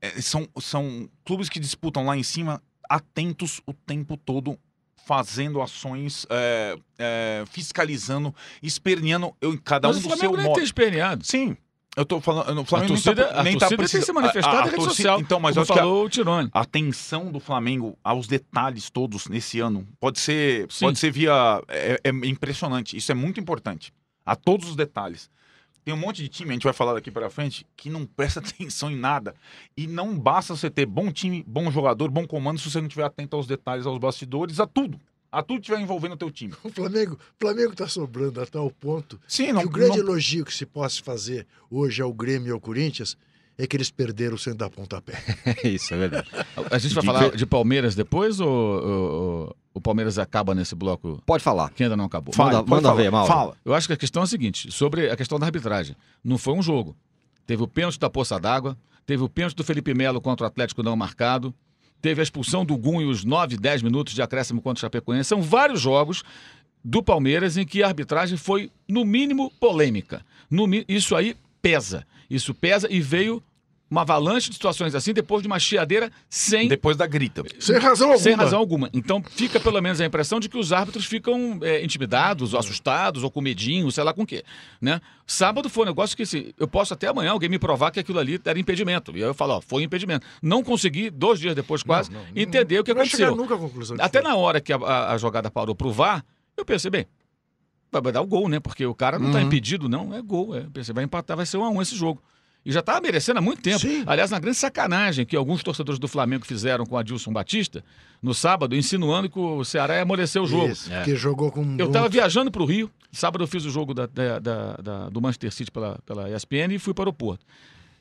É, são, são clubes que disputam lá em cima, atentos o tempo todo, fazendo ações, é, é, fiscalizando, esperneando eu, em cada Mas um o do Flamengo seu modo. tem esperneado. Sim, eu tô falando, o Flamengo a torcida, nem tá, a nem torcida tá tem se precisando- manifestado a- a em rede torcida- social. Então, mas como a- falou o Tirone. a atenção do Flamengo aos detalhes todos nesse ano pode ser, Sim. pode ser via. É, é impressionante. Isso é muito importante. A todos os detalhes. Tem um monte de time, a gente vai falar daqui para frente, que não presta atenção em nada. E não basta você ter bom time, bom jogador, bom comando, se você não estiver atento aos detalhes, aos bastidores, a tudo. A tudo que estiver envolvendo o teu time. O Flamengo, o Flamengo tá sobrando a tal ponto Sim, que não, o grande não- elogio que se possa fazer hoje ao Grêmio e ao Corinthians é que eles perderam sem dar pontapé. É isso, é verdade. A gente vai De falar de Palmeiras depois ou, ou- ou o Palmeiras acaba nesse bloco Pode falar. que ainda não acabou? Fala, manda- manda ver, Mauro. Fala. Eu acho que a questão é a seguinte, sobre a questão da arbitragem. Não foi um jogo. Teve o pênalti da Poça d'Água, teve o pênalti do Felipe Melo contra o Atlético não marcado, teve a expulsão do Gum e os 9, 10 minutos de acréscimo contra o Chapecoense. São vários jogos do Palmeiras em que a arbitragem foi, no mínimo, polêmica. No isso aí pesa. Isso pesa e veio uma avalanche de situações assim depois de uma chiadeira sem Depois da grita. Sem razão alguma. sem razão alguma. Então fica pelo menos a impressão de que os árbitros ficam é, intimidados, ou assustados, ou com medinho, sei lá com o quê. Né? Sábado foi um negócio que assim, eu posso até amanhã alguém me provar que aquilo ali era impedimento. E aí eu falo, ó, foi impedimento. Não consegui, dois dias depois quase, não, não, entender o que Não vai chegar aconteceu. nunca à conclusão. que Até foi. na hora que a, a- a jogada parou pro VAR, eu pensei, bem, vai, dar o gol, né? Porque o cara não tá Uhum. impedido, não, é gol. É. Pensei, vai empatar, vai ser um a um esse jogo. E já estava merecendo há muito tempo. Sim. Aliás, na grande sacanagem que alguns torcedores do Flamengo fizeram com a Adilson Batista, no sábado, insinuando que o Ceará ia amolecer o jogo. Isso, porque jogou com Eu estava viajando para o Rio, sábado eu fiz o jogo da- da- da- do Manchester City pela, pela ESPN e fui para o aeroporto.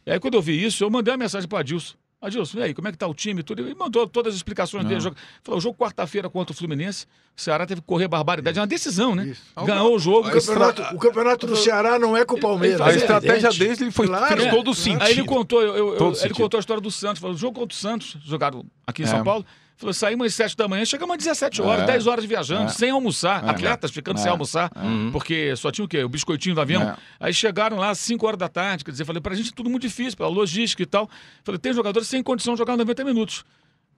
E aí, quando eu vi isso, eu mandei uma mensagem para o Adilson. Adilson, e aí, como é que tá o time e tudo? Ele mandou todas as explicações dele. Jogo- Falou, o jogo quarta-feira contra o Fluminense, o Ceará teve que correr barbaridade. É uma decisão, né? Isso. Ganhou o jogo. O campeonato, o campenato do Ceará não é com o Palmeiras. A é estratégia evidente. dele foi, Claro. fez É. todo o sentido. Aí ele contou, eu- eu- Todo ele sentido. contou a história do Santos. Falou, o jogo contra o Santos, jogado aqui em É. São Paulo. Falou, saímos às 7 da manhã, chegamos às 17 horas, É. 10 horas viajando, É. sem almoçar. É. Atletas ficando É. sem almoçar, Uhum. porque só tinha o quê? O biscoitinho do avião. É. Aí chegaram lá às 5 horas da tarde, quer dizer, falei, pra gente é tudo muito difícil, pela logística e tal. Falei, tem jogadores sem condição de jogar 90 minutos.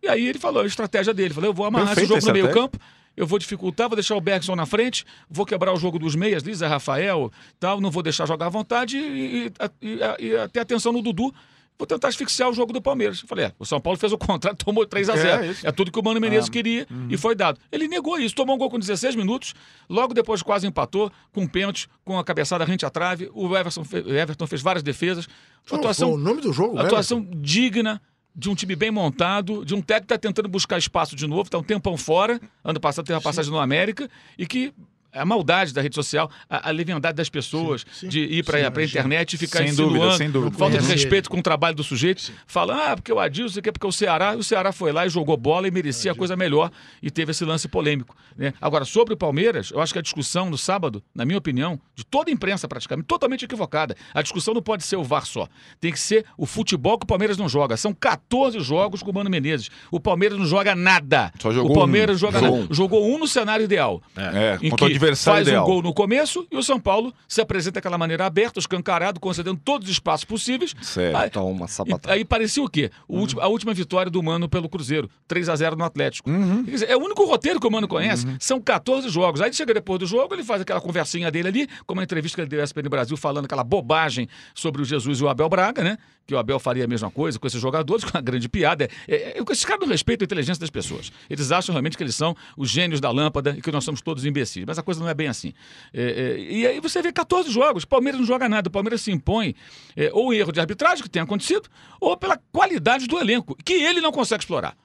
E aí ele falou a estratégia dele. Falei, eu vou amarrar Perfeita esse jogo no meio campo, eu vou dificultar, vou deixar o Bergson na frente, vou quebrar o jogo dos meias, Lisa, Rafael, tal, não vou deixar jogar à vontade e, e, e, e, e ter atenção no Dudu. Vou tentar asfixiar o jogo do Palmeiras. Eu Falei, é, o São Paulo fez o contrário, tomou 3 a 0 É, É, tudo que o Mano Menezes Ah, queria e foi dado. Ele negou isso, tomou um gol com 16 minutos, logo depois quase empatou, com um pênalti, com a cabeçada rente à trave. O Everton, o Everton fez várias defesas. Foi Atuação o nome do jogo, né? atuação digna de um time bem montado, de um técnico que está tentando buscar espaço de novo, está um tempão fora. Ano passado teve uma passagem no América e que a maldade da rede social, a, a leviandade das pessoas Sim, sim. de ir para Sim, a internet e ficar Sem dúvida, sem dúvida. falta de Conhecer respeito com o trabalho do sujeito, fala, ah, porque o Adilson, que é porque o Ceará, o Ceará foi lá e jogou bola e merecia a coisa melhor e teve esse lance polêmico. Né? Agora, sobre o Palmeiras, eu acho que a discussão no sábado, na minha opinião, de toda a imprensa praticamente, totalmente equivocada. A discussão não pode ser o VAR só. Tem que ser o futebol que o Palmeiras não joga. São 14 jogos com o Mano Menezes. O Palmeiras não joga nada. Só jogou o Palmeiras um. joga Jogou nada. Jogou um no cenário ideal. É, Em contra o que- adversário faz ideal. um gol no começo e o São Paulo se apresenta daquela maneira aberta, escancarado, concedendo todos os espaços possíveis. Certo. Aí, e- sapatada. aí parecia o quê? O último- a última vitória do Mano pelo Cruzeiro, 3 a 0 no Atlético. Uhum. Dizer, é o único roteiro que o Mano conhece. São 14 jogos. Aí ele chega depois do jogo, ele faz aquela conversinha dele ali, como a entrevista que ele deu à SPN Brasil, falando aquela bobagem sobre o Jesus e o Abel Braga, né? Que o Abel faria a mesma coisa com esses jogadores, com uma grande piada. É, é, esses caras não respeitam a inteligência das pessoas. Eles acham realmente que eles são os gênios da lâmpada e que nós somos todos imbecis. Mas a coisa não é bem assim. É, é, e aí você vê 14 jogos, o Palmeiras não joga nada, o Palmeiras se impõe, é, ou em erro de arbitragem, que tem acontecido, ou pela qualidade do elenco, que ele não consegue explorar.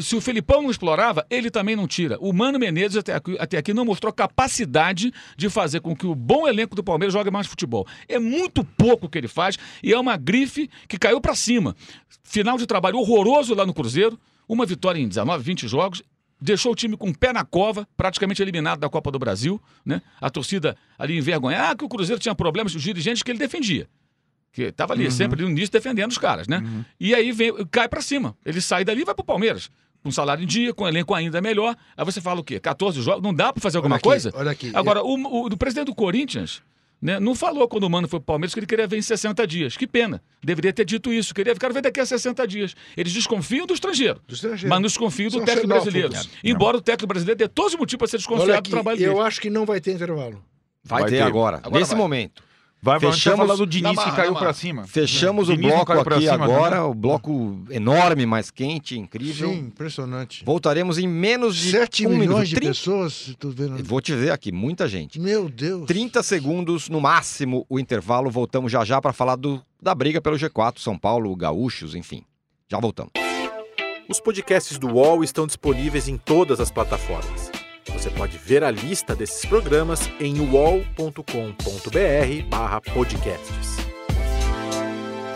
Se o Felipão não explorava, ele também não tira. O Mano Menezes até aqui, até aqui não mostrou capacidade de fazer com que o bom elenco do Palmeiras jogue mais futebol. É muito pouco que ele faz e é uma grife que caiu pra cima. Final de trabalho horroroso lá no Cruzeiro, uma vitória em 19, 20 jogos. Deixou o time com o pé na cova, praticamente eliminado da Copa do Brasil. Né? A torcida ali envergonhada, ah, que o Cruzeiro tinha problemas, os dirigentes que ele defendia. Que estava ali, sempre ali no início defendendo os caras, né? E aí vem, cai pra cima. Ele sai dali e vai pro Palmeiras. Com salário em dia, com elenco ainda melhor. Aí você fala o quê? 14 jogos? Não dá pra fazer alguma Olha aqui, coisa? olha aqui. Agora, o, o, o presidente do Corinthians né, não falou quando o Mano foi pro Palmeiras que ele queria ver em 60 dias. Que pena. Deveria ter dito isso. Queria, quero ver daqui a 60 dias. Eles desconfiam do estrangeiro. Do estrangeiro. Mas não desconfiam do São técnico brasileiro. É. Embora o técnico brasileiro dê todos os motivos para ser desconfiado aqui, do trabalho eu dele. acho que não vai ter intervalo. Vai, Vai ter, ter. agora, Agora nesse vai. momento. Vai, vai Fechamos- falar do Diniz que caiu barra. cima. Fechamos o bloco aqui cima agora, também? o bloco enorme, mais quente, incrível. Sim, impressionante. Voltaremos em menos de 7 um milhões minuto. de Trin- pessoas, tô vendo. Vou te dizer aqui, muita gente. Meu Deus. 30 segundos no máximo o intervalo. Voltamos já já para falar do, da briga pelo G4, São Paulo, Gaúchos, enfim. Já voltamos. Os podcasts do UOL estão disponíveis em todas as plataformas. Você pode ver a lista desses programas em uol.com.br/podcasts.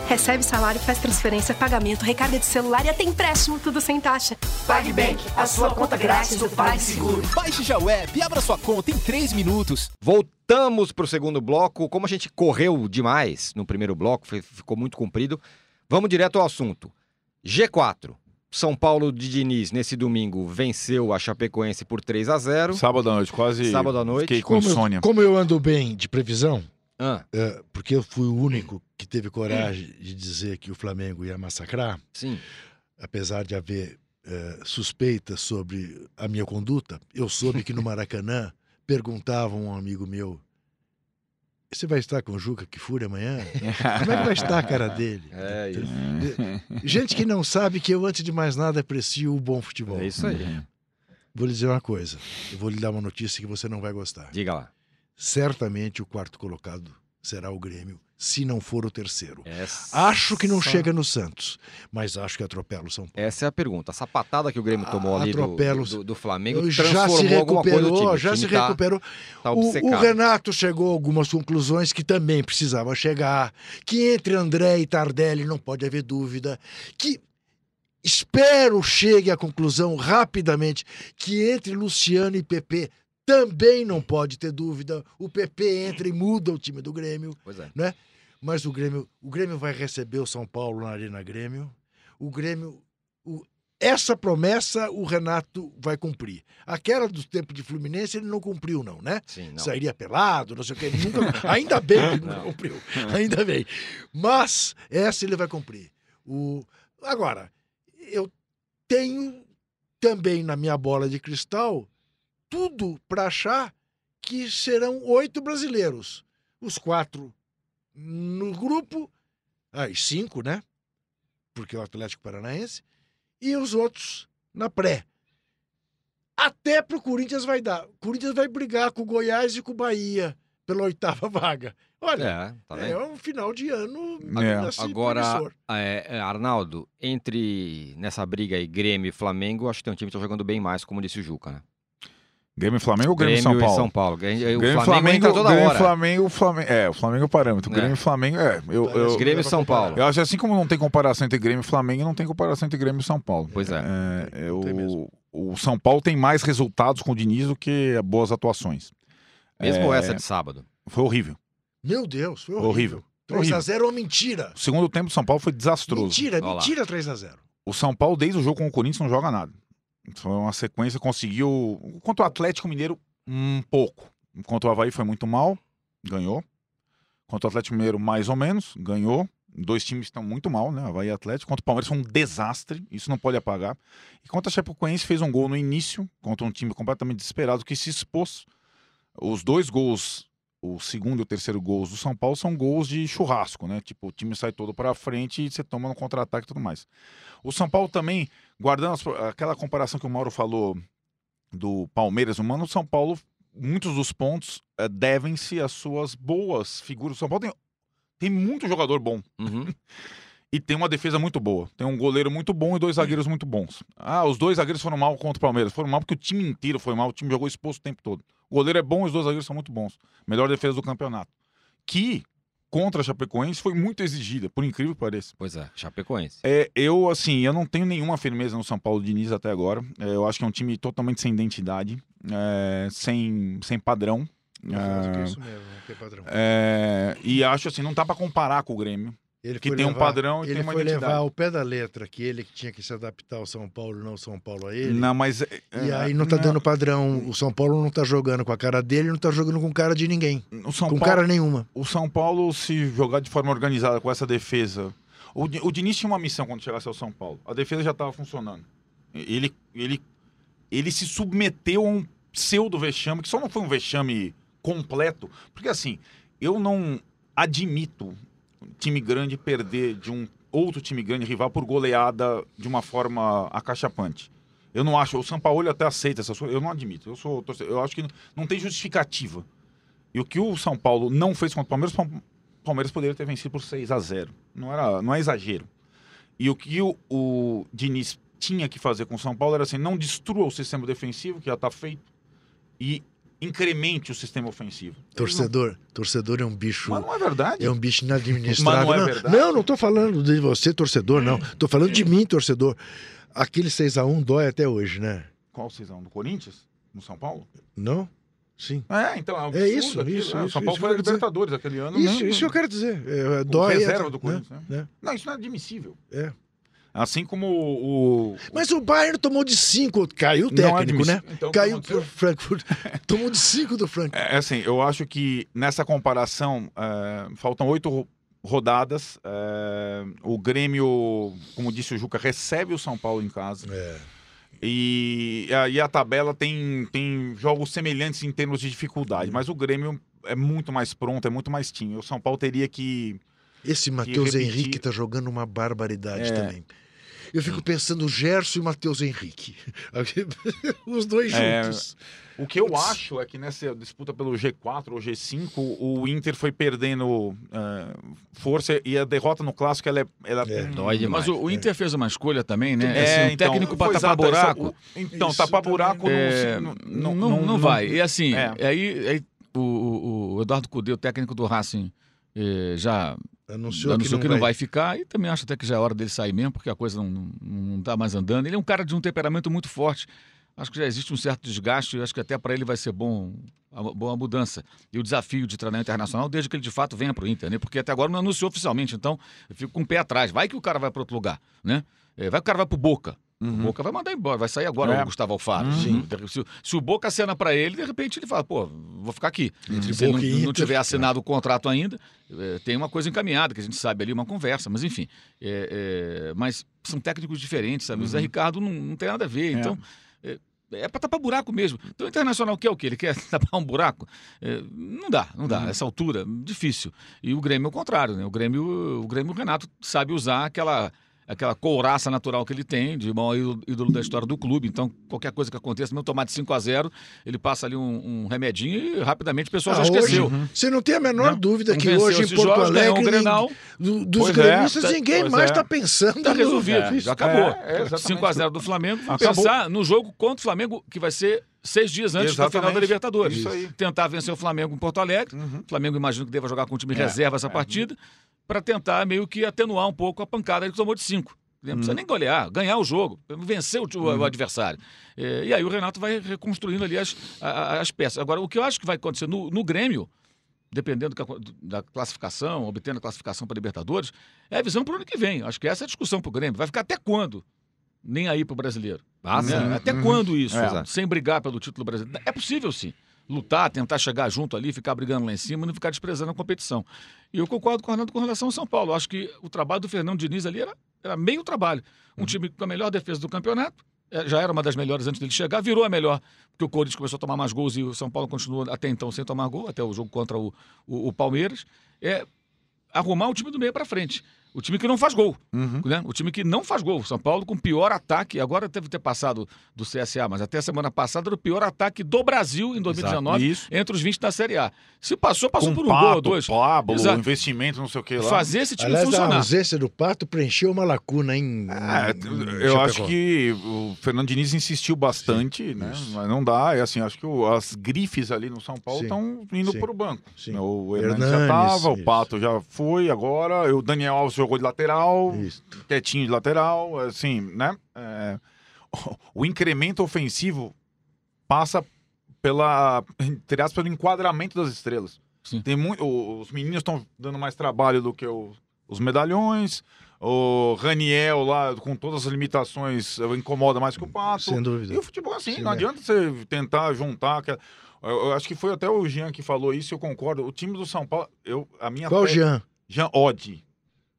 Recebe salário, faz transferência, pagamento, recarga de celular e até empréstimo, tudo sem taxa. PagBank, a sua conta grátis do PagSeguro. Baixe já o app e abra sua conta em 3 minutos. Voltamos para o segundo bloco. Como a gente correu demais no primeiro bloco, foi- ficou muito comprido, vamos direto ao assunto. G4. São Paulo de Diniz, nesse domingo, venceu a Chapecoense por 3 a 0 Sábado à noite, quase. Sábado à noite. Fiquei com Como eu, insônia. como eu ando bem de previsão, Ah, é, porque eu fui o único que teve coragem de dizer que o Flamengo ia massacrar, sim. apesar de haver é, suspeitas sobre a minha conduta, eu soube que no Maracanã perguntavam a um amigo meu: Você vai estar com o Juca Kifuri amanhã? Como é que vai estar a cara dele? É isso. Gente que não sabe que eu, antes de mais nada, aprecio o bom futebol. É isso aí. Vou lhe dizer uma coisa. Eu vou lhe dar uma notícia que você não vai gostar. Diga lá. Certamente o quarto colocado será o Grêmio, se não for o terceiro. Essa... Acho que não chega no Santos, mas acho que atropela o São Paulo. Essa é a pergunta. A sapatada que o Grêmio Ah, tomou ali do, do, do Flamengo já se recuperou, já se tá- recuperou. tá O- o. Renato chegou a algumas conclusões que também precisava chegar. Que entre André e Tardelli não pode haver dúvida. Que espero chegue à conclusão rapidamente que entre Luciano e PP também não pode ter dúvida. O PP entra e muda o time do Grêmio. Pois é. Mas o Grêmio, o Grêmio vai receber o São Paulo na Arena Grêmio. O Grêmio, o- essa promessa o Renato vai cumprir. Aquela do tempo de Fluminense ele não cumpriu não, né? Sim, não. Sairia pelado, não sei o que. Ele nunca, ainda bem que ele não, Não. cumpriu. Ainda bem. Mas essa ele vai cumprir. O, agora, eu tenho também na minha bola de cristal tudo para achar que serão oito brasileiros. Os quatro no grupo, aí cinco, né? Porque é o Atlético Paranaense, e os outros na pré. Até pro Corinthians vai dar. O Corinthians vai brigar com o Goiás e com o Bahia pela oitava vaga. Olha, É, tá é, um final de ano É. assim, Agora, é, é, Arnaldo, entre nessa briga aí, Grêmio e Flamengo, acho que tem um time que tá jogando bem mais, como disse o Juca, né? Grêmio e Flamengo ou Grêmio, e São e Paulo? São Paulo. Grêmio, o Grêmio e Flamengo, Flamengo, entra toda Grêmio e hora. Flamengo, Flamengo. É, o Flamengo é o parâmetro. É. Grêmio e Flamengo, é. Eu, eu, Grêmio e São. Paulo. eu acho assim como não tem comparação entre Grêmio e Flamengo, não tem comparação entre Grêmio e São Paulo. Pois é. É, é, o, o São Paulo tem mais resultados com o Diniz do que boas atuações. Mesmo É, essa de sábado. Foi horrível. Meu Deus, foi Horrível. horrível. 3x0 Horrível. é uma mentira. O segundo tempo do São Paulo foi desastroso. Mentira, Olha mentira 3x0. O São Paulo, desde o jogo com o Corinthians, não joga nada. Foi uma sequência, conseguiu. Contra o Atlético Mineiro, Um pouco. Contra o Havaí foi muito mal, ganhou. Contra o Atlético Mineiro, mais ou menos, ganhou. Dois times estão muito mal, né? Havaí e Atlético. Contra o Palmeiras foi um desastre, isso não pode apagar. E contra a Chapecoense fez um gol no início, contra um time completamente desesperado que se expôs. Os dois gols, o segundo e o terceiro gols do São Paulo são gols de churrasco, né? Tipo, o time sai todo para frente e você toma no contra-ataque e tudo mais. O São Paulo também, guardando as- aquela comparação que o Mauro falou do Palmeiras, humano, o São Paulo, muitos dos pontos eh, devem-se às suas boas figuras. O São Paulo tem, tem muito jogador bom Uhum. e tem uma defesa muito boa. Tem um goleiro muito bom e dois zagueiros muito bons. Ah, os dois zagueiros foram mal contra o Palmeiras. Foram mal porque o time inteiro foi mal. O time jogou exposto o tempo todo. O goleiro é bom e os dois zagueiros são muito bons. Melhor defesa do campeonato. Que, contra a Chapecoense, foi muito exigida, por incrível que pareça. Pois é, Chapecoense. É, eu, assim, eu não tenho nenhuma firmeza no São Paulo Diniz até agora. É, eu acho que é um time totalmente sem identidade, é, sem, sem padrão. Acho que é É, isso mesmo, não tem padrão. é, e acho assim, não dá pra comparar com o Grêmio. Ele que foi tem um levar- padrão e ele tem uma foi identidade. levar ao pé da letra que ele que tinha que se adaptar ao São Paulo, não o São Paulo a ele. Não, mas. é, E aí não tá dando padrão. O São Paulo não tá jogando com a cara dele, não tá jogando com cara de ninguém. O São, com Paulo, cara nenhuma. o São Paulo, se jogar de forma organizada com essa defesa. O, o Diniz tinha uma missão quando chegasse ao São Paulo. A defesa já estava funcionando. Ele, ele, ele se submeteu a um pseudo vexame, que só não foi um vexame completo. Porque assim, eu não admito um time grande perder de um outro time grande rival por goleada de uma forma acachapante. Eu não acho, o São Paulo até aceita essas coisas, eu não admito. Eu sou eu acho que não, não tem justificativa. E o que o São Paulo não fez contra o Palmeiras, o Pal- Palmeiras poderia ter vencido por 6 a 0 Não, era, não é exagero. E o que o, o Diniz tinha que fazer com o São Paulo era assim: não destrua o sistema defensivo, que já está feito, e incremente o sistema ofensivo. Torcedor, torcedor é um bicho. Mas não é verdade. É um bicho inadministrável. Mas não é não, verdade. não, não tô falando de você, torcedor, não. Tô falando de mim, torcedor. Aquele 6x1 dói até hoje, né? Qual vocês vão? Do Corinthians? No São Paulo? Não? Sim. É, então é, um É isso, aquilo, isso, né? O isso, São Paulo isso foi a quero dizer. Libertadores aquele ano. Isso, né? isso eu quero dizer. É, dói. reserva é- do Corinthians, né? né? Não, isso não é admissível. É. Assim como o. o- Mas o Bayern tomou de 5, caiu o é técnico, né? Então, o caiu pro Frankfurt. tomou de 5 do Frankfurt. É assim, eu acho que nessa comparação, é, faltam oito ro- rodadas. é, o Grêmio, como disse o Juca, recebe o São Paulo em casa. É. E aí a tabela tem, tem jogos semelhantes em termos de dificuldade, mas o Grêmio é muito mais pronto, é muito mais time. O São Paulo teria que. Esse Matheus Henrique tá jogando uma barbaridade É. também. Eu fico pensando o Gerson e o Matheus Henrique. Os dois É, juntos. O que eu acho é que nessa disputa pelo G4 ou G5, o Inter foi perdendo é, força e a derrota no clássico ela é. Ela É, tem- dói demais. Mas o, o Inter fez uma escolha também, né? É, Assim, um então, técnico para tapar buraco. o- Então, Isso tapar buraco É, não, não, não, não vai. E assim, É. aí, aí o, o- o Eduardo Cudê, o técnico do Racing, eh, já Anunciou, anunciou que não, vai. ficar e também acho até que já é hora dele sair mesmo, porque a coisa não, não, não tá mais andando. Ele é um cara de um temperamento muito forte. Acho que já existe um certo desgaste e acho que até para ele vai ser bom a, boa mudança. E o desafio de treinar internacional, desde que ele de fato venha para o Inter, né? Porque até agora não anunciou oficialmente, então eu fico com o pé atrás. Vai que o cara vai para outro lugar, né? Eh, Vai que o cara vai para o Boca. O Boca vai mandar embora, vai sair agora É. o Gustavo Alfaro. Uhum. Se, se o Boca acena para ele, de repente ele fala, pô, vou ficar aqui. Entre se ele não, não tiver é. assinado o contrato ainda, eh, tem uma coisa encaminhada, que a gente sabe ali, uma conversa, mas enfim. É, é, mas são técnicos diferentes, sabe? O Uhum. Zé Ricardo não, não tem nada a ver, então... É, é para tapar buraco mesmo. Então o Internacional quer o quê? Ele quer tapar um buraco? É, não dá, não Uhum. dá. Essa altura, difícil. E o Grêmio é o contrário, né? O Grêmio, o Grêmio o Renato sabe usar aquela aquela couraça natural que ele tem, de maior ídolo, da história do clube. Então, qualquer coisa que aconteça, mesmo tomar de 5 a 0 ele passa ali um, um remedinho e rapidamente o pessoal Ah, já esqueceu. hoje, você não tem a menor Não. dúvida Não que hoje em Porto Alegre, um Grenal. do- dos Pois é, gremistas, tá- ninguém pois mais é. está pensando Está no- resolvido, no- já acabou. É, é, exatamente. 5 a 0 do Flamengo, Acabou. pensar no jogo contra o Flamengo, que vai ser seis dias antes da final da Exatamente. Libertadores. Isso aí. Tentar vencer o Flamengo em Porto Alegre. Uhum. O Flamengo imagino que deva jogar com o time É, reserva essa é. partida, para tentar meio que atenuar um pouco a pancada que tomou de cinco. Não precisa Uhum. nem golear, ganhar o jogo, vencer o, o adversário. É, e aí o Renato vai reconstruindo ali as, as peças. Agora, o que eu acho que vai acontecer no, no Grêmio, dependendo da classificação, obtendo a classificação para Libertadores, é a visão para o ano que vem. Acho que essa é a discussão para o Grêmio. Vai ficar até quando? Nem aí para o brasileiro. Ah, Né? Até Uhum. quando isso? É. Sem brigar pelo título brasileiro? É possível sim. lutar, tentar chegar junto ali, ficar brigando lá em cima, não ficar desprezando a competição. E eu concordo com o Arnaldo com relação ao São Paulo. Eu acho que o trabalho do Fernando Diniz ali era, era meio trabalho. Um time com a melhor defesa do campeonato, eh, já era uma das melhores antes dele chegar, virou a melhor, porque o Corinthians começou a tomar mais gols e o São Paulo continuou até então sem tomar gol, até o jogo contra o, o, o Palmeiras. É arrumar o time do meio para frente. O time que não faz gol. Né? O time que não faz gol. São Paulo com o pior ataque. Agora deve ter passado do CSA, mas até a semana passada era o pior ataque do Brasil em 2019, Isso. entre os 20 da Série A. Se passou, passou Com por um Pato, gol ou dois. Pablo, Exato. investimento, não sei o que lá. Fazer esse time Aliás, a funcionar. ausência do Pato preencheu uma lacuna em. É, em eu acho que o Fernando Diniz insistiu bastante, né? Mas não dá. É assim, acho que o- as grifes ali no São Paulo Sim. estão indo Sim. para o banco. Sim. O Hernandes já Hernanes, estava, o isso. Pato já foi, agora o Daniel Alves jogou de lateral, Isso. quietinho de lateral, assim, né? É, o incremento ofensivo passa pela, entre aspas, pelo enquadramento das estrelas. Sim. Tem muito, os meninos estão dando mais trabalho do que o- os medalhões. O Raniel lá, com todas as limitações, incomoda mais que o Pato. Sem dúvida. E o futebol, assim, Sim, não é. adianta você tentar juntar. aquela- Eu, eu acho que foi até o Jean que falou isso, eu concordo. O time do São Paulo, eu, a minha Qual o Jean? Jean Oddi.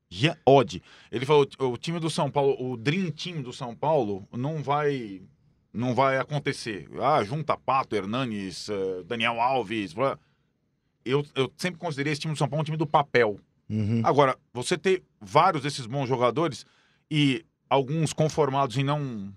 Jean Oddi. Ele falou, o time do São Paulo, o Dream Team do São Paulo não vai não vai acontecer. Ah, junta Pato, Hernanes, eh, Daniel Alves. Eu, eu sempre considerei esse time do São Paulo um time do papel. Uhum. Agora, você ter vários desses bons jogadores e alguns conformados em não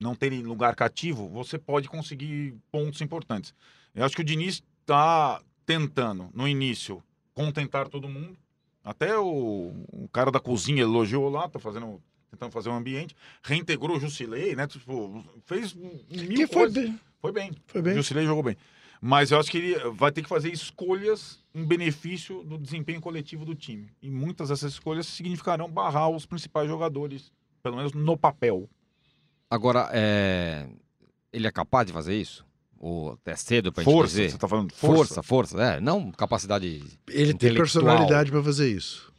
não terem lugar cativo, você pode conseguir pontos importantes. Eu acho que o Diniz está tentando, no início, contentar todo mundo. Até o, o cara da cozinha elogiou lá, tá fazendo, tentando fazer um ambiente. Reintegrou o Jusilei, né? Tipo, fez mil Que foi coisas. bem. Foi bem. Foi O bem. Jusilei jogou bem. Mas eu acho que ele vai ter que fazer escolhas em benefício do desempenho coletivo do time. E muitas dessas escolhas significarão barrar os principais jogadores, pelo menos no papel. Agora, é, ele é capaz de fazer isso? Ou é cedo pra gente Força, dizer? você tá falando Força, força? força, é. Não capacidade Ele tem personalidade pra fazer isso.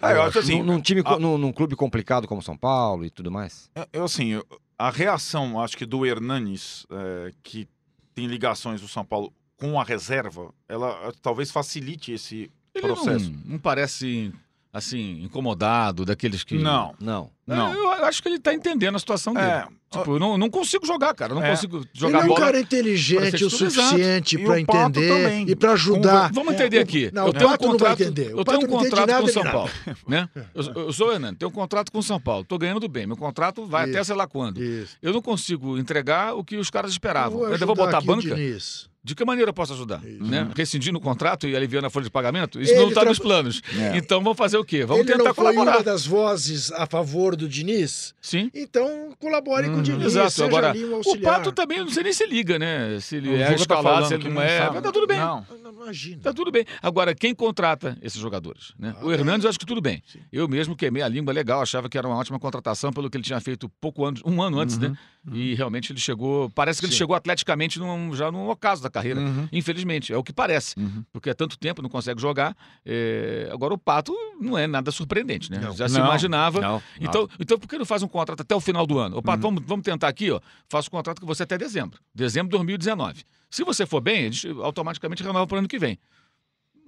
Ah, eu acho assim, num, num time, a- num, num clube complicado como São Paulo e tudo mais. É, Eu, assim, eu- a reação, acho que do Hernanes, é, que tem ligações do São Paulo com a reserva, ela talvez facilite esse Ele processo. não, não parece, assim, incomodado, daqueles que... Não, Não. não. Eu, eu acho que ele tá entendendo a situação dele. É, Tipo, eu não, não consigo jogar, cara. Eu não É. consigo Ele jogar é um bola. cara inteligente o suficiente Pato entender também. e pra ajudar. Vamos entender É, aqui. Não, eu tenho um contrato, Eu tenho um contrato nada com São. Paulo. Né? Eu, eu sou o Hernando, tenho um contrato com o São Paulo. Tô ganhando bem. Meu contrato vai até Isso. sei lá quando. Isso. Eu não consigo entregar o que os caras esperavam. vou Eu ainda vou botar banca. Diniz. De que maneira eu posso ajudar? Isso. Né? Rescindindo o contrato e aliviando a folha de pagamento? Isso Ele não está tra- nos planos. É. Então vamos fazer o quê? Vamos Ele tentar não foi colaborar. uma das vozes a favor do Diniz? Sim. Então colabore com o Uhum. Diniz. Exato. seja Agora, ali um o. Pato também, não sei nem se liga, né? Se ele é tá escalado, falando se ele não não é. sabe. Mas tá tudo bem. Não. Não, Imagina. Tá tudo bem. Agora, quem contrata esses jogadores? Né? Ah, o Hernandes, eu acho que tudo bem. Sim. Eu mesmo queimei a língua legal, achava que era uma ótima contratação pelo que ele tinha feito pouco anos, um ano antes, né? E realmente ele chegou. Parece que ele Sim. chegou atleticamente num, já num ocaso da carreira. Uhum. Infelizmente, é o que parece. Uhum. Porque é tanto tempo, não consegue jogar. É, Agora, o Pato não é nada surpreendente, né? Não. Já se Não. imaginava. Não. Então, então, por que não faz um contrato até o final do ano? Uhum. Pato, vamos, vamos tentar aqui, ó. Faço um contrato com você até dezembro. Dezembro de 2019. Se você for bem, eles automaticamente renovam para o ano que vem.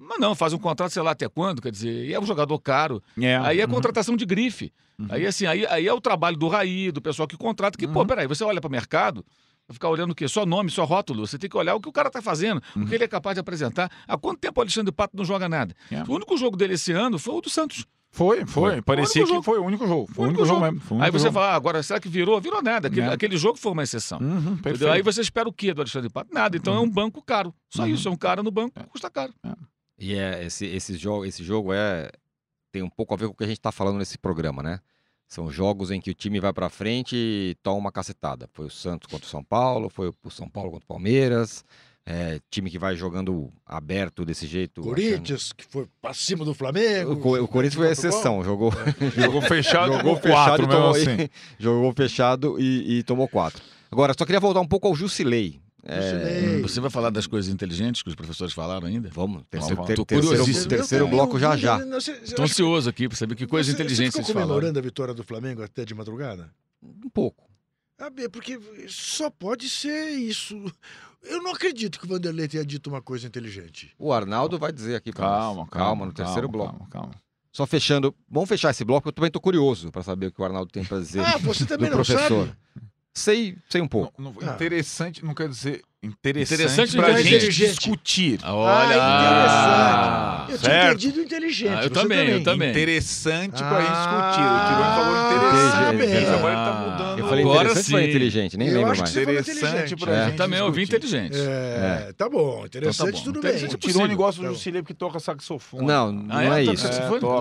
Mas não, faz um contrato, sei lá até quando, quer dizer, e é um jogador caro. É. Aí é Uhum. contratação de grife. Aí, assim, aí, aí é o trabalho do Raí, do pessoal que contrata, que, pô, Uhum. peraí, você olha para o mercado, vai ficar olhando o quê? Só nome, só rótulo. Você tem que olhar o que o cara tá fazendo, o que ele é capaz de apresentar. Há quanto tempo o Alexandre Pato não joga nada? É. O único jogo dele esse ano foi o do Santos. Foi, foi. Foi. Parecia único que jogo. foi o único jogo. Foi o único jogo mesmo. Foi o Aí único você jogo. fala, ah, agora será que virou? Virou nada. Aquele, É. aquele jogo foi uma exceção. Uhum. Aí você espera o quê do Alexandre Pato? Nada. Então é um banco caro. Só Uhum. isso, é um cara no banco, custa caro. E é, esse, esse, jogo, esse jogo é tem um pouco a ver com o que a gente está falando nesse programa, né? São jogos em que o time vai para frente e toma uma cacetada. Foi o Santos contra o São Paulo, foi o São Paulo contra o Palmeiras. É, time que vai jogando aberto desse jeito. Corinthians, que foi pra cima do achando- Flamengo. O, o Corinthians foi a exceção, jogou, Jogou fechado, jogou fechado, quatro e mesmo tomou, assim. e- jogou fechado e, e tomou quatro. Agora, só queria voltar um pouco ao Jusilei. É, Jusilei. Você vai falar das coisas inteligentes que os professores falaram ainda? vamos, terceiro, ter- terceiro, curiosíssimo. terceiro bloco já já. Estou ansioso aqui para saber que coisas você- inteligentes Você eles falaram. comemorando a vitória do Flamengo até de madrugada? Um pouco. Ah, bem, porque só pode ser isso. Eu não acredito que o Vanderlei tenha dito uma coisa inteligente. O Arnaldo vai dizer aqui Calma, nós. calma. no terceiro calma, bloco. Calma, calma. Só fechando. Vamos fechar esse bloco, eu também tô curioso pra saber o que o Arnaldo tem pra dizer Ah, você do também não professor. sabe? Sei, sei um pouco. Não- não- Ah. Interessante não quer dizer interessante, Interessante pra gente inteligente. discutir. Olha! Ah, interessante. Eu tinha certo. entendido inteligente. Ah, eu você também, eu também. Interessante pra Ah, gente discutir. O Tirone falou interessante. bem. Mas agora ele tá mudando. Eu falei Agora sim. inteligente? Nem Eu lembro acho mais. que você falou inteligente. pra É. gente Também ouvi inteligente. É, tá bom. Interessante, bom. tudo Interessante bem. O Tirone gosta do Tá. Jusilei porque toca saxofone. Não, não Ah, é? é isso.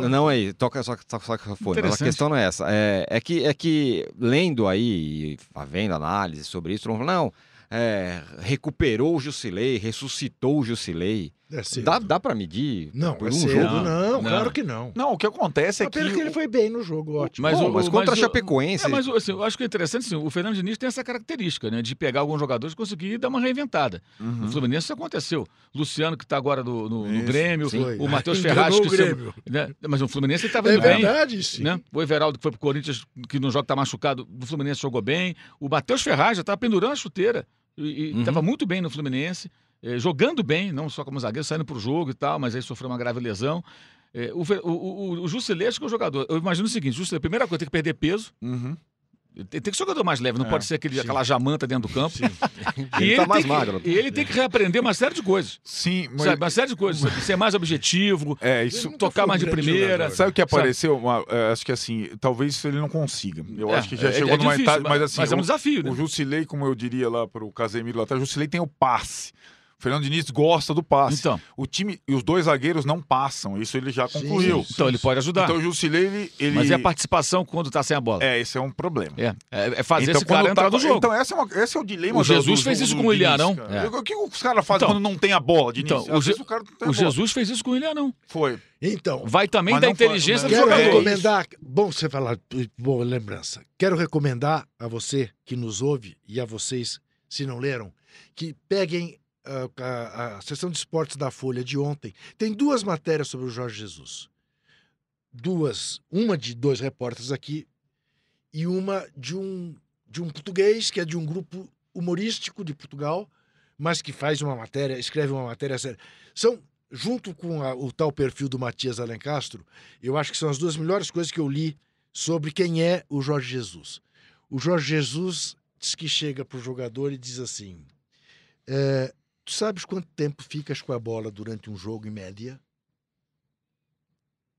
Não é isso. Toca só saxofone. Mas a questão não é essa. É, é que, é que lendo aí, vendo análise sobre isso, não, não é, recuperou o Jusilei, ressuscitou o Jusilei. É cedo. Dá, dá pra medir Não, por é um cedo. jogo? Não, Não. claro que não. Não, o que acontece é É que. pena que ele foi bem no jogo, ótimo. Mas Bom, o- mas o- contra mas a o- Chapecoense... É, mas assim, eu acho que é interessante, assim, o Fernando Diniz tem essa característica, né? De pegar alguns jogadores e conseguir dar uma reinventada. Uhum. No Fluminense isso aconteceu. Luciano, que está agora no, no- no Grêmio, Foi. o Matheus Ferraz, que o Grêmio. né? Mas o Fluminense ele estava É indo bem. verdade, sim. Né? O Everaldo, que foi pro Corinthians, que no jogo tá machucado, do Fluminense jogou bem. O Matheus Ferraz já estava pendurando a chuteira. E Uhum. estava muito bem no Fluminense, jogando bem, não só como zagueiro, saindo pro jogo e tal, mas aí sofreu uma grave lesão. Eh, o, o, o, o acho que é o jogador. Eu imagino o seguinte: a primeira coisa, tem que perder peso. Uhum. Tem, que ser um jogador mais leve, não É, pode ser aquele, sim. aquela jamanta dentro do campo. E Ele tá mais tem magro. Que, e ele tem que reaprender uma série de coisas. Sim, mas. Sabe? Uma série de coisas. sabe? Ser mais objetivo, É, Ele isso. tocar um mais de primeira. jogador. Sabe o que apareceu? Uma- é, acho que assim, talvez ele não consiga. Eu É, acho que já é- chegou é numa difícil, etapa. Mas assim, mas é um o- desafio, né? O Jusilei, como eu diria lá pro Casemiro lá atrás, o Jusilei tem o passe. O Fernando Diniz gosta do passe. Então, O time e os dois zagueiros não passam. Isso ele já concluiu. sim, então ele pode ajudar. Então o Jusilei, ele. ele- Mas e a participação quando tá sem a bola? É, esse é um problema. É, é, é fazer Então, esse cara quando entrar tá- no jogo. Então, essa é uma- esse é o dilema O do- Jesus do fez jogo isso do com o Ilharão. É. O que os caras fazem Então, quando não tem a bola, Diniz? então, o Je- o cara não tem a o bola. Jesus fez isso com o Ilharão. Foi. Então, Vai também da não foi- inteligência do quero jogador. recomendar. Bom você falar, boa lembrança. Quero recomendar a você que nos ouve e a vocês, se não leram, que peguem ah, a, a sessão de esportes da Folha de ontem. Tem duas matérias sobre o Jorge Jesus. Duas. Uma de dois repórteres aqui e uma de um, de um português, que é de um grupo humorístico de Portugal, mas que faz uma matéria, escreve uma matéria séria. São, junto com a- o tal perfil do Matias Alencastro, eu acho que são as duas melhores coisas que eu li sobre quem é o Jorge Jesus. O Jorge Jesus diz que chega para o jogador e diz assim: é, Tu sabes quanto tempo ficas com a bola durante um jogo em média?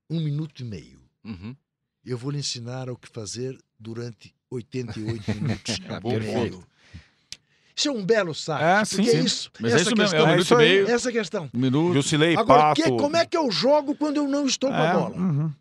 Um minuto e meio. Uhum. Eu vou lhe ensinar o que fazer durante 88 minutos. Bom Perfeito. Isso é um belo saco. É, sim, porque sim. é isso. Mas é essa isso mesmo, é questão, um É minuto e meio, Essa questão. um minuto. Jusilei, Agora, Pato. que- como é que eu jogo quando eu não estou com a É, bola? uhum.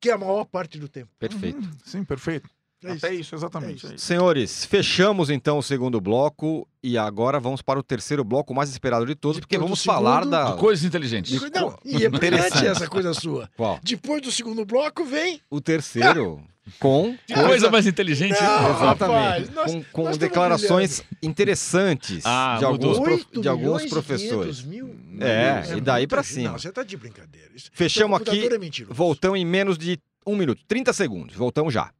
Que é a maior parte do tempo. Perfeito. Uhum, Sim, perfeito. É Até isso. isso, exatamente. É isso. é isso. Senhores, fechamos então o segundo bloco e agora vamos para o terceiro bloco, mais esperado de todos, porque Depois do vamos segundo, falar da. Coisas inteligentes. Não, e é brilhante essa coisa sua. Qual? Depois do segundo bloco vem. O terceiro com. Coisa mais inteligente. Não, Exatamente. rapaz, nós- com declarações interessantes Ah, de alguns, mudou. pro- Oito de alguns e professores. 500 mil? É, Não, e daí gente. cima. Não, você tá de brincadeira. Isso- Fechamos aqui, É. Voltamos em menos de um minuto, 30 segundos. Voltamos já.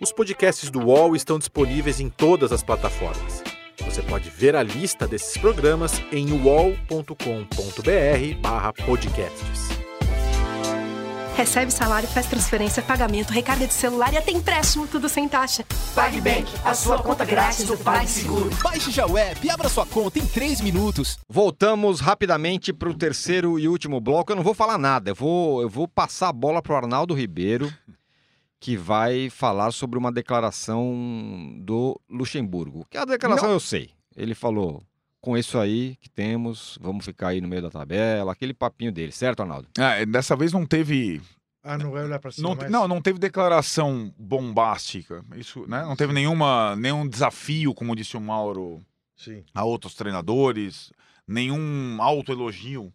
Os podcasts do UOL estão disponíveis em todas as plataformas. Você pode ver a lista desses programas em uol.com.br/podcasts. Recebe salário, faz transferência, pagamento, recarga de celular e até empréstimo, tudo sem taxa. PagBank, a sua conta grátis do PagSeguro. Baixe já o app e abra sua conta em 3 minutos. Voltamos rapidamente para o terceiro e último bloco. Eu não vou falar nada, eu vou, eu vou passar a bola para o Arnaldo Ribeiro, que vai falar sobre uma declaração do Luxemburgo. Que a declaração eu sei. Ele falou: com isso aí que temos, vamos ficar aí no meio da tabela, aquele papinho dele, certo, Arnaldo? Ah, dessa vez não teve. Ah, não vai olhar pra cima Não, mais? não, não teve declaração bombástica. Isso, né? Não teve nenhuma, nenhum desafio, como disse o Mauro, Sim. a outros treinadores, nenhum autoelogio.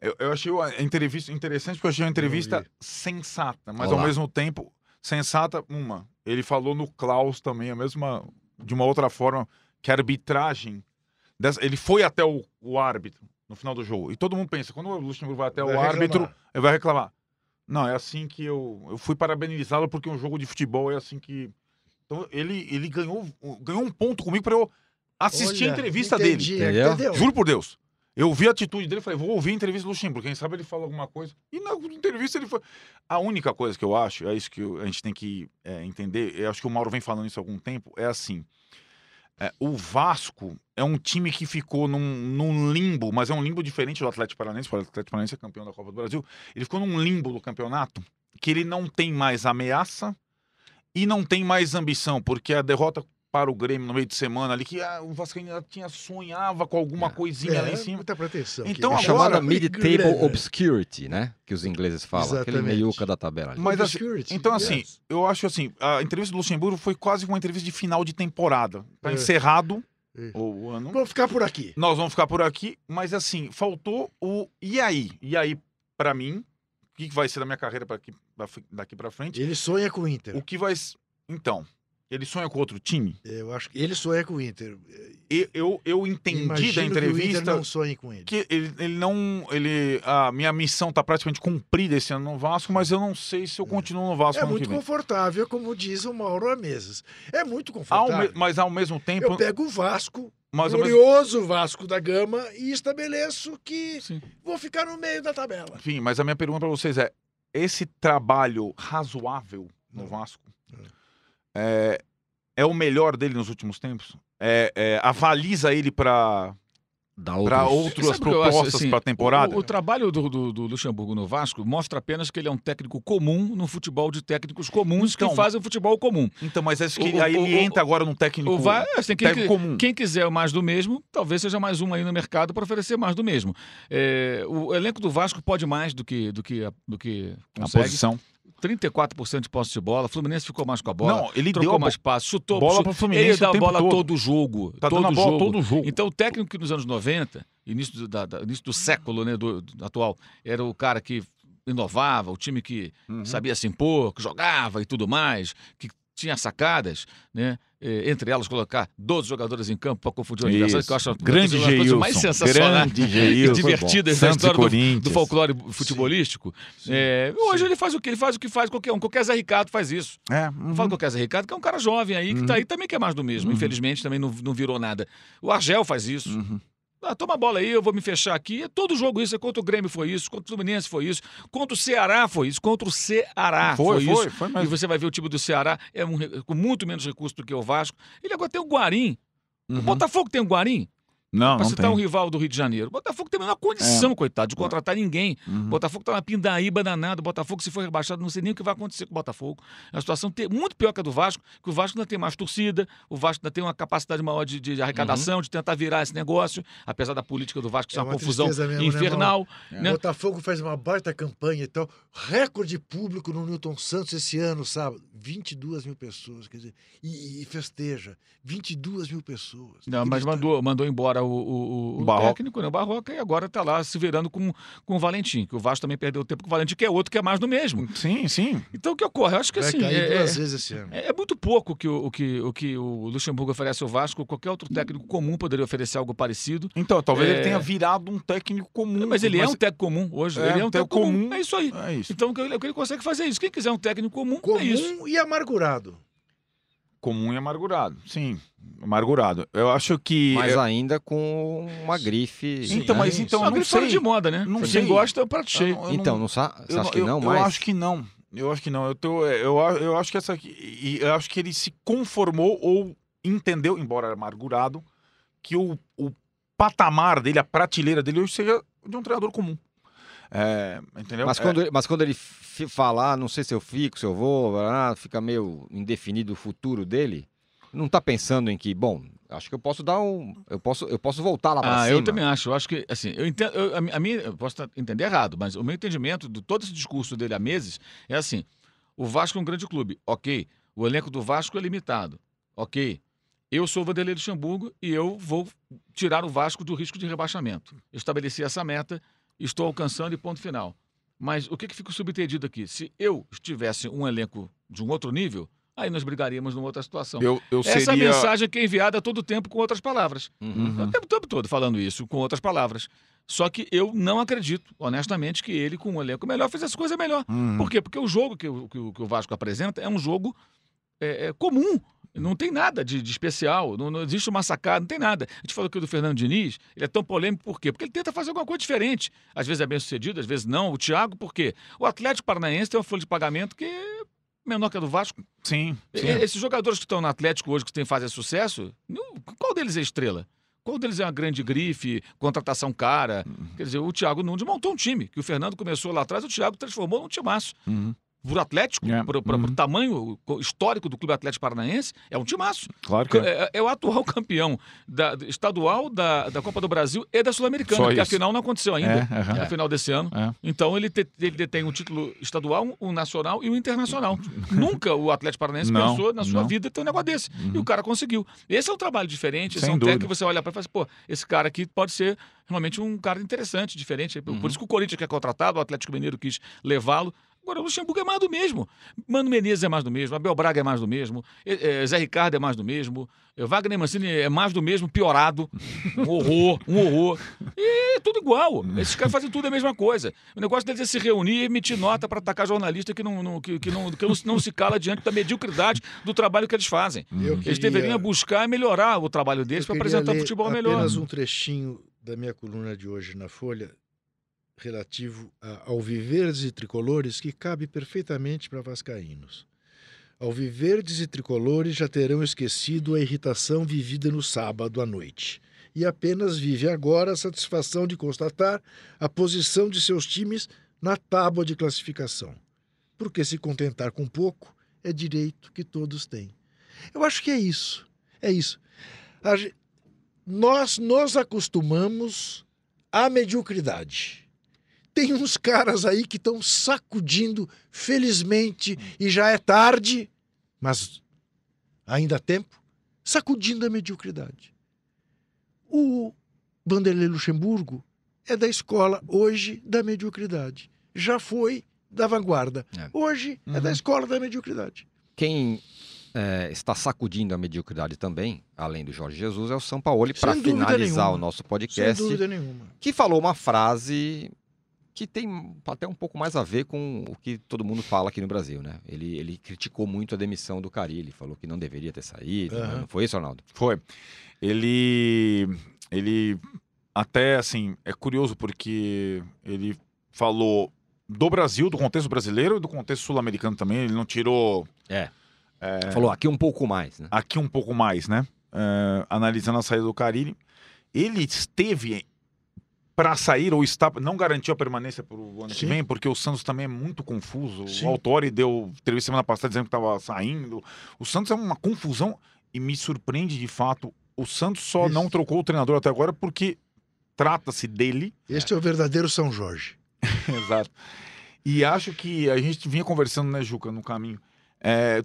Eu, eu achei a entrevista interessante porque eu achei uma entrevista vi. sensata, mas Olá. ao mesmo tempo sensata uma. Ele falou no Klaus também a mesma de uma outra forma que a arbitragem dessa- ele foi até o, o árbitro no final do jogo. E todo mundo pensa, quando o Luxemburgo vai até Vai o árbitro, reclamar. ele vai reclamar. Não, é assim que eu eu fui parabenizá-lo porque um jogo de futebol é assim que Então ele, ele ganhou, ganhou um ponto comigo para eu assistir Olha, a entrevista entendi, dele. Entendeu? Entendeu? Juro por Deus. Eu vi a atitude dele falei, vou ouvir a entrevista do Luxemburgo. Quem sabe ele fala alguma coisa. E na entrevista ele foi. A única coisa que eu acho, é isso que a gente tem que é, entender, eu acho que o Mauro vem falando isso há algum tempo, é assim. é, o Vasco é um time que ficou num, num limbo, mas é um limbo diferente do Atlético Paranaense, porque o Atlético Paranaense é campeão da Copa do Brasil. Ele ficou num limbo do campeonato que ele não tem mais ameaça e não tem mais ambição, porque a derrota para o Grêmio no meio de semana ali, que ah, o Vasco ainda tinha, sonhava com alguma É. coisinha lá em É, cima. muita proteção. Então, É agora- chamada mid-table obscurity, né? Que os ingleses falam. Aquele Exatamente. meiuca da tabela ali. Mas assim, então assim, yes. eu acho assim, a entrevista do Luxemburgo foi quase uma entrevista de final de temporada. Tá É. encerrado É. o, ano. Vamos ficar por aqui. Nós vamos ficar por aqui, mas assim, faltou o e aí? E aí pra mim, o que vai ser da minha carreira pra aqui, daqui para frente? Ele sonha com o Inter. O que vai então, ele sonha com outro time? Eu acho que ele sonha com o Inter. E- Eu eu entendi Imagino da que o Inter entrevista não sonhe com ele. que ele, ele não. Ele, a minha missão tá praticamente cumprida esse ano no Vasco, mas eu não sei se eu continuo no Vasco É muito confortável, como diz o Mauro Amesas. É muito Ao confortável. me- mas ao mesmo tempo. Eu pego o Vasco, mas ao mesmo, glorioso Vasco da Gama, e estabeleço que Sim. vou ficar no meio da tabela. enfim, mas a minha pergunta para vocês é: esse trabalho razoável no Hum. Vasco é, é o melhor dele nos últimos tempos? É, é, avaliza ele para para outras o propostas assim, para a temporada? O, o trabalho do, do- do Luxemburgo no Vasco mostra apenas que ele é um técnico comum no futebol de técnicos comuns Então, que fazem futebol comum. Então, mas acho que o- aí o- ele o- entra agora num técnico, O Va- assim, quem, técnico comum. quem quiser mais do mesmo, talvez seja mais um aí no mercado para oferecer mais do mesmo. É, o elenco do Vasco pode mais do que, do que, do que a consegue. posição. 34% de posse de bola. O Fluminense ficou mais com a bola. Não, ele trocou deu mais passos, chutou. bola chutou. Fluminense Ele dá o a bola todo. todo jogo. Tá todo dando a bola jogo. todo jogo. Então, o técnico que nos anos 90, início do, da- da- início do século né, do, do atual, era o cara que inovava, o time que Uhum. sabia se impor, que jogava e tudo mais, que tinha sacadas, né? Eh, entre elas, colocar 12 jogadores em campo para confundir o adversário, que eu acho uma Grande das coisas mais Grande e Geilson. divertidas da história do, do folclore futebolístico. É, hoje ele faz o que? Ele faz o que faz qualquer um. Qualquer Zé Ricardo faz isso. É, uhum. falo qualquer Zé Ricardo, que é um cara jovem aí, que tá aí também que é mais do mesmo. Infelizmente também não, não virou nada. O Argel faz isso. Uhum. Ah, toma a bola aí, eu vou me fechar aqui. É todo jogo isso. É contra o Grêmio foi isso, contra o Fluminense foi isso, contra o Ceará foi isso, contra o Ceará Foi, foi, foi, isso. foi E mesmo. você vai ver o time do Ceará é um com muito menos recurso do que o Vasco. Ele agora tem o Guarim. O Uhum. Botafogo tem o Guarim. Não, Pra não citar tem. um rival do Rio de Janeiro. O Botafogo tem a menor condição, coitado, de contratar ninguém. Uhum. O Botafogo tá na pindaíba danada. O Botafogo, se for rebaixado, não sei nem o que vai acontecer com o Botafogo. É uma situação muito pior que a do Vasco, que o Vasco ainda tem mais torcida, o Vasco ainda tem uma capacidade maior de, de arrecadação, de tentar virar esse negócio, apesar da política do Vasco ser É uma uma confusão mesmo, né, infernal. O né? Botafogo faz uma baita campanha e tal. Recorde público no Newton Santos esse ano, sábado. 22 mil pessoas, quer dizer, e, e festeja. 22 mil pessoas. Não, mas mandou, mandou embora o, o, o O Barroca. técnico, né? o Barroca, e agora tá lá se virando com, com o Valentim, que o Vasco também perdeu tempo com o Valentim, que é outro que é mais do mesmo. Sim, sim. Então o que ocorre? Eu acho que Vai assim. é- duas é- vezes esse ano. É, é muito pouco que o, o que, o que o Luxemburgo oferece ao Vasco. Qualquer outro técnico comum poderia oferecer algo parecido. Então, talvez É. ele tenha virado um técnico comum. Mas ele é um técnico comum hoje. É, ele é um técnico comum. comum. É isso aí. É isso. Então o que ele, o consegue fazer é isso. Quem quiser um técnico comum, é isso. Comum e amargurado. Comum e amargurado. Sim, amargurado. Eu acho que. Mas é- ainda com uma grife. Então, mas então, eu não sei. de moda, né? Não. Quem gosta é um prato Eu cheio. não- eu Então, não sa... você eu acha não- que eu- não, eu mas... acho que não. Eu acho que não. Eu, tô, eu, eu acho que essa aqui. Eu acho que ele se conformou ou entendeu, embora amargurado, que o, o patamar dele, a prateleira dele hoje seja de um treinador comum. É, entendeu? Mas É, quando, ele, mas quando ele falar, não sei se eu fico, se eu vou, ah, fica meio indefinido o futuro dele, não tá pensando em que, bom, acho que eu posso dar um. Eu posso, eu posso voltar lá pra Ah, cima. eu também acho. Eu acho que, assim, eu entendo. eu- a, a minha, eu posso tá- entender errado, mas o meu entendimento de todo esse discurso dele há meses é assim: o Vasco é um grande clube, ok. O elenco do Vasco é limitado, ok. Eu sou o Vanderlei Luxemburgo e eu vou tirar o Vasco do risco de rebaixamento. Eu estabeleci essa meta, estou alcançando e ponto final. Mas o que, que fica subentendido aqui? Se eu estivesse um elenco de um outro nível, aí nós brigaríamos numa outra situação. eu, eu Essa é seria. mensagem que é enviada a todo tempo com outras palavras. Uhum. O tempo, tempo todo falando isso, com outras palavras. Só que eu não acredito, honestamente, que ele, com um elenco melhor, fizesse coisa melhor. Uhum. Por quê? Porque o jogo que o, que o- que o Vasco apresenta é um jogo é, é comum. Não tem nada de, de especial, não, não existe uma sacada, não tem nada. A gente falou aqui do Fernando Diniz, ele é tão polêmico por quê? Porque ele tenta fazer alguma coisa diferente. Às vezes é bem sucedido, às vezes não. O Thiago, por quê? O Atlético Paranaense tem uma folha de pagamento que é menor que a do Vasco. Sim. E- sim. Esses jogadores que estão no Atlético hoje, que têm fazem sucesso, qual deles é estrela? Qual deles é uma grande grife, contratação cara? Quer dizer, o Thiago Nunes montou um time, que o Fernando começou lá atrás, o Thiago transformou num timaço. Uhum. Por Atlético, É, por, por- uhum. por tamanho histórico do Clube Atlético Paranaense, é um timaço. Claro que é. É, é o atual campeão da, estadual da, da Copa do Brasil e da Sul-Americana, porque a final não aconteceu ainda. É, aham. A final desse ano. É. Então ele, te- ele detém um título estadual, um nacional e um internacional. Nunca o Atlético Paranaense Não, pensou na sua não. vida ter um negócio desse. E o cara conseguiu. Esse é um trabalho diferente, esse Sem é um dúvida. técnico que você olha para e fala assim, pô, esse cara aqui pode ser realmente um cara interessante, diferente. Por isso que o Corinthians quer contratado, o Atlético Mineiro quis levá-lo. Agora, o Luxemburgo é mais do mesmo. Mano Menezes é mais do mesmo. Abel Braga é mais do mesmo. eh, eh, Zé Ricardo é mais do mesmo. eh, Wagner Mancini é mais do mesmo, piorado. Um horror, um horror. E é tudo igual. Esses caras fazem tudo a mesma coisa. O negócio deles é se reunir e emitir nota para atacar jornalista que, não, não- que, que não, que não, se cala diante da mediocridade do trabalho que eles fazem. Eu Eles queria- deveriam buscar melhorar o trabalho deles para apresentar um ler futebol melhor. apenas um trechinho da minha coluna de hoje na Folha, relativo a, ao Viverdes e Tricolores, que cabe perfeitamente para vascaínos. Ao Viverdes e Tricolores já terão esquecido a irritação vivida no sábado à noite. E apenas vive agora a satisfação de constatar a posição de seus times na tábua de classificação. Porque se contentar com pouco é direito que todos têm. Eu acho que é isso. É isso. A nós nos acostumamos à mediocridade. Tem uns caras aí que estão sacudindo, felizmente, e já é tarde, mas ainda há tempo, sacudindo a mediocridade. O Vanderlei Luxemburgo é da escola hoje da mediocridade. Já foi da vanguarda. É. Hoje é da escola da mediocridade. Quem é, está sacudindo a mediocridade também, além do Jorge Jesus, é o São Paulo. Para Sem finalizar nenhuma. o nosso Sem podcast, dúvida nenhuma. que falou uma frase que tem até um pouco mais a ver com o que todo mundo fala aqui no Brasil, né? Ele, ele criticou muito a demissão do Carilli, falou que não deveria ter saído? Aham. não foi isso, Arnaldo? Foi. Ele. Ele. Até assim, é curioso porque ele falou do Brasil, do contexto brasileiro e do contexto sul-americano também. Ele não tirou É. Falou aqui um pouco mais, né? aqui um pouco mais, né? É, analisando a saída do Carilli. Ele esteve para sair ou está, não garantiu a permanência para o ano que Sim. vem, porque o Santos também é muito confuso. Sim. O Autori deu entrevista semana passada dizendo que estava saindo. O Santos é uma confusão e me surpreende de fato. O Santos só Isso. não trocou o treinador até agora porque trata-se dele. Este é o verdadeiro São Jorge. Exato. E acho que a gente vinha conversando, né, Juca, no caminho. É,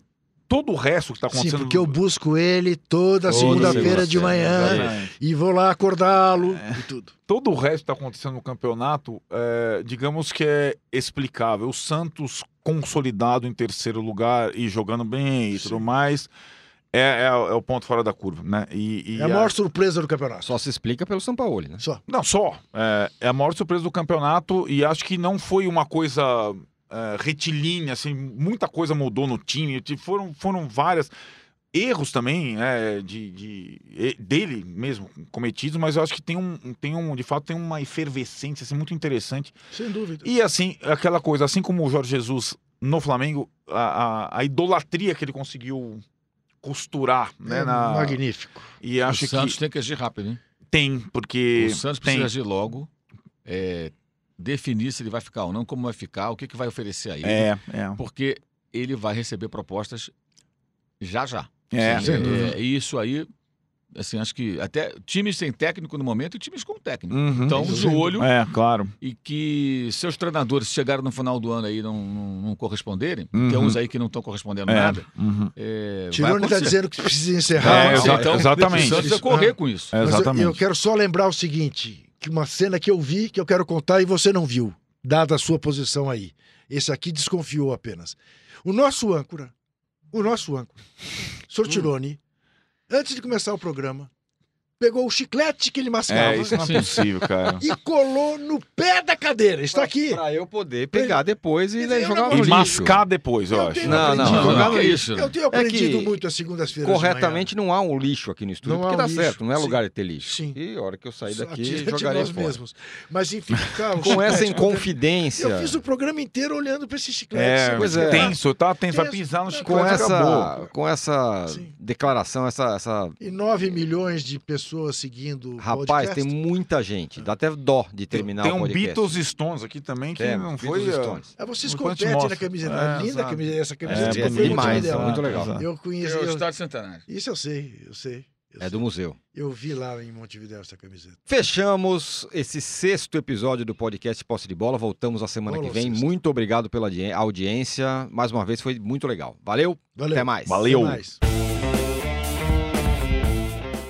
todo o resto que está Sim, acontecendo. porque eu busco ele toda Toda segunda-feira de manhã Exatamente. e vou lá acordá-lo É. e tudo. todo o resto que está acontecendo no campeonato, é, digamos que é explicável. O Santos consolidado em terceiro lugar e jogando bem e tudo Sim. mais, é, é- é o ponto fora da curva, né? E, e É a maior surpresa do campeonato. Só se explica pelo São Paulo, né? Só. Não, só. É, é a maior surpresa do campeonato e acho que não foi uma coisa é, retilínea, assim, muita coisa mudou no time, te- foram, foram várias erros também é, de, de- dele mesmo cometidos, mas eu acho que tem um, tem um de fato tem uma efervescência assim, muito interessante Sem dúvida. e assim aquela coisa assim como o Jorge Jesus no Flamengo a, a, a idolatria que ele conseguiu costurar né É na Magnífico. e acho o Santos que tem que agir rápido, hein? tem porque O Santos tem precisa agir logo, é, definir se ele vai ficar ou não, como vai ficar, o que, que vai oferecer a ele. é é Porque ele vai receber propostas já já. é, Sim, é, e isso aí, assim, acho que até times sem técnico no momento e times com técnico. Uhum. Então, de olho É, claro. e que seus treinadores chegaram no final do ano aí não, não, não corresponderem, Uhum. tem uns aí que não estão correspondendo É. nada. Uhum. É, Tirone está dizendo que precisa encerrar. É, exa- Então, exatamente. Precisa correr com isso. É, Mas eu- exatamente. eu, quero só lembrar o seguinte: uma cena que eu vi, que eu quero contar e você não viu, dada a sua posição aí. Esse aqui desconfiou apenas. O nosso âncora, o nosso âncora, Sortirone, antes de começar o programa, pegou o chiclete que ele mascava É, isso não é possível, cara. e colou no pé da cadeira. Está aqui. Pra eu poder pegar depois e né, eu jogar no E lixo. mascar depois, eu Eu acho. tenho Não, não, aprendido- jogar no lixo. isso. Eu tenho É que aprendido muito às segundas-feiras. Corretamente não há um lixo aqui no estúdio, Não porque há dá um lixo, certo, não é sim. lugar de ter lixo. Sim. E a hora que eu sair daqui, Só tira de jogaria nós fora. mesmos. Mas enfim, Com essa inconfidência, Eu fiz o programa inteiro olhando para esse chiclete. É? Pois é. tenso, tá tenso, vai pisar no Com com chiclete com essa declaração, essa, essa... E 9 milhões de pessoas seguindo o Rapaz, podcast. tem muita gente. Dá até dó de terminar Tem o um podcast. Beatles Stones aqui também que É, não Beatles foi. uh, Stones. Ah, vocês competem na camiseta. É, É, linda exato. camiseta. Essa É, camiseta é foi muito demais, dela. é muito legal. Exato. Eu É conheci. o Estado Centenário. Isso eu sei, eu sei. eu É sei. do museu. Eu vi lá em Montevidéu essa camiseta. Fechamos esse sexto episódio do podcast Posse de Bola. Voltamos a semana Bola que vem. sexta. Muito obrigado pela audi- audiência. Mais uma vez foi muito legal. Valeu, Valeu. até mais. Valeu. Até mais.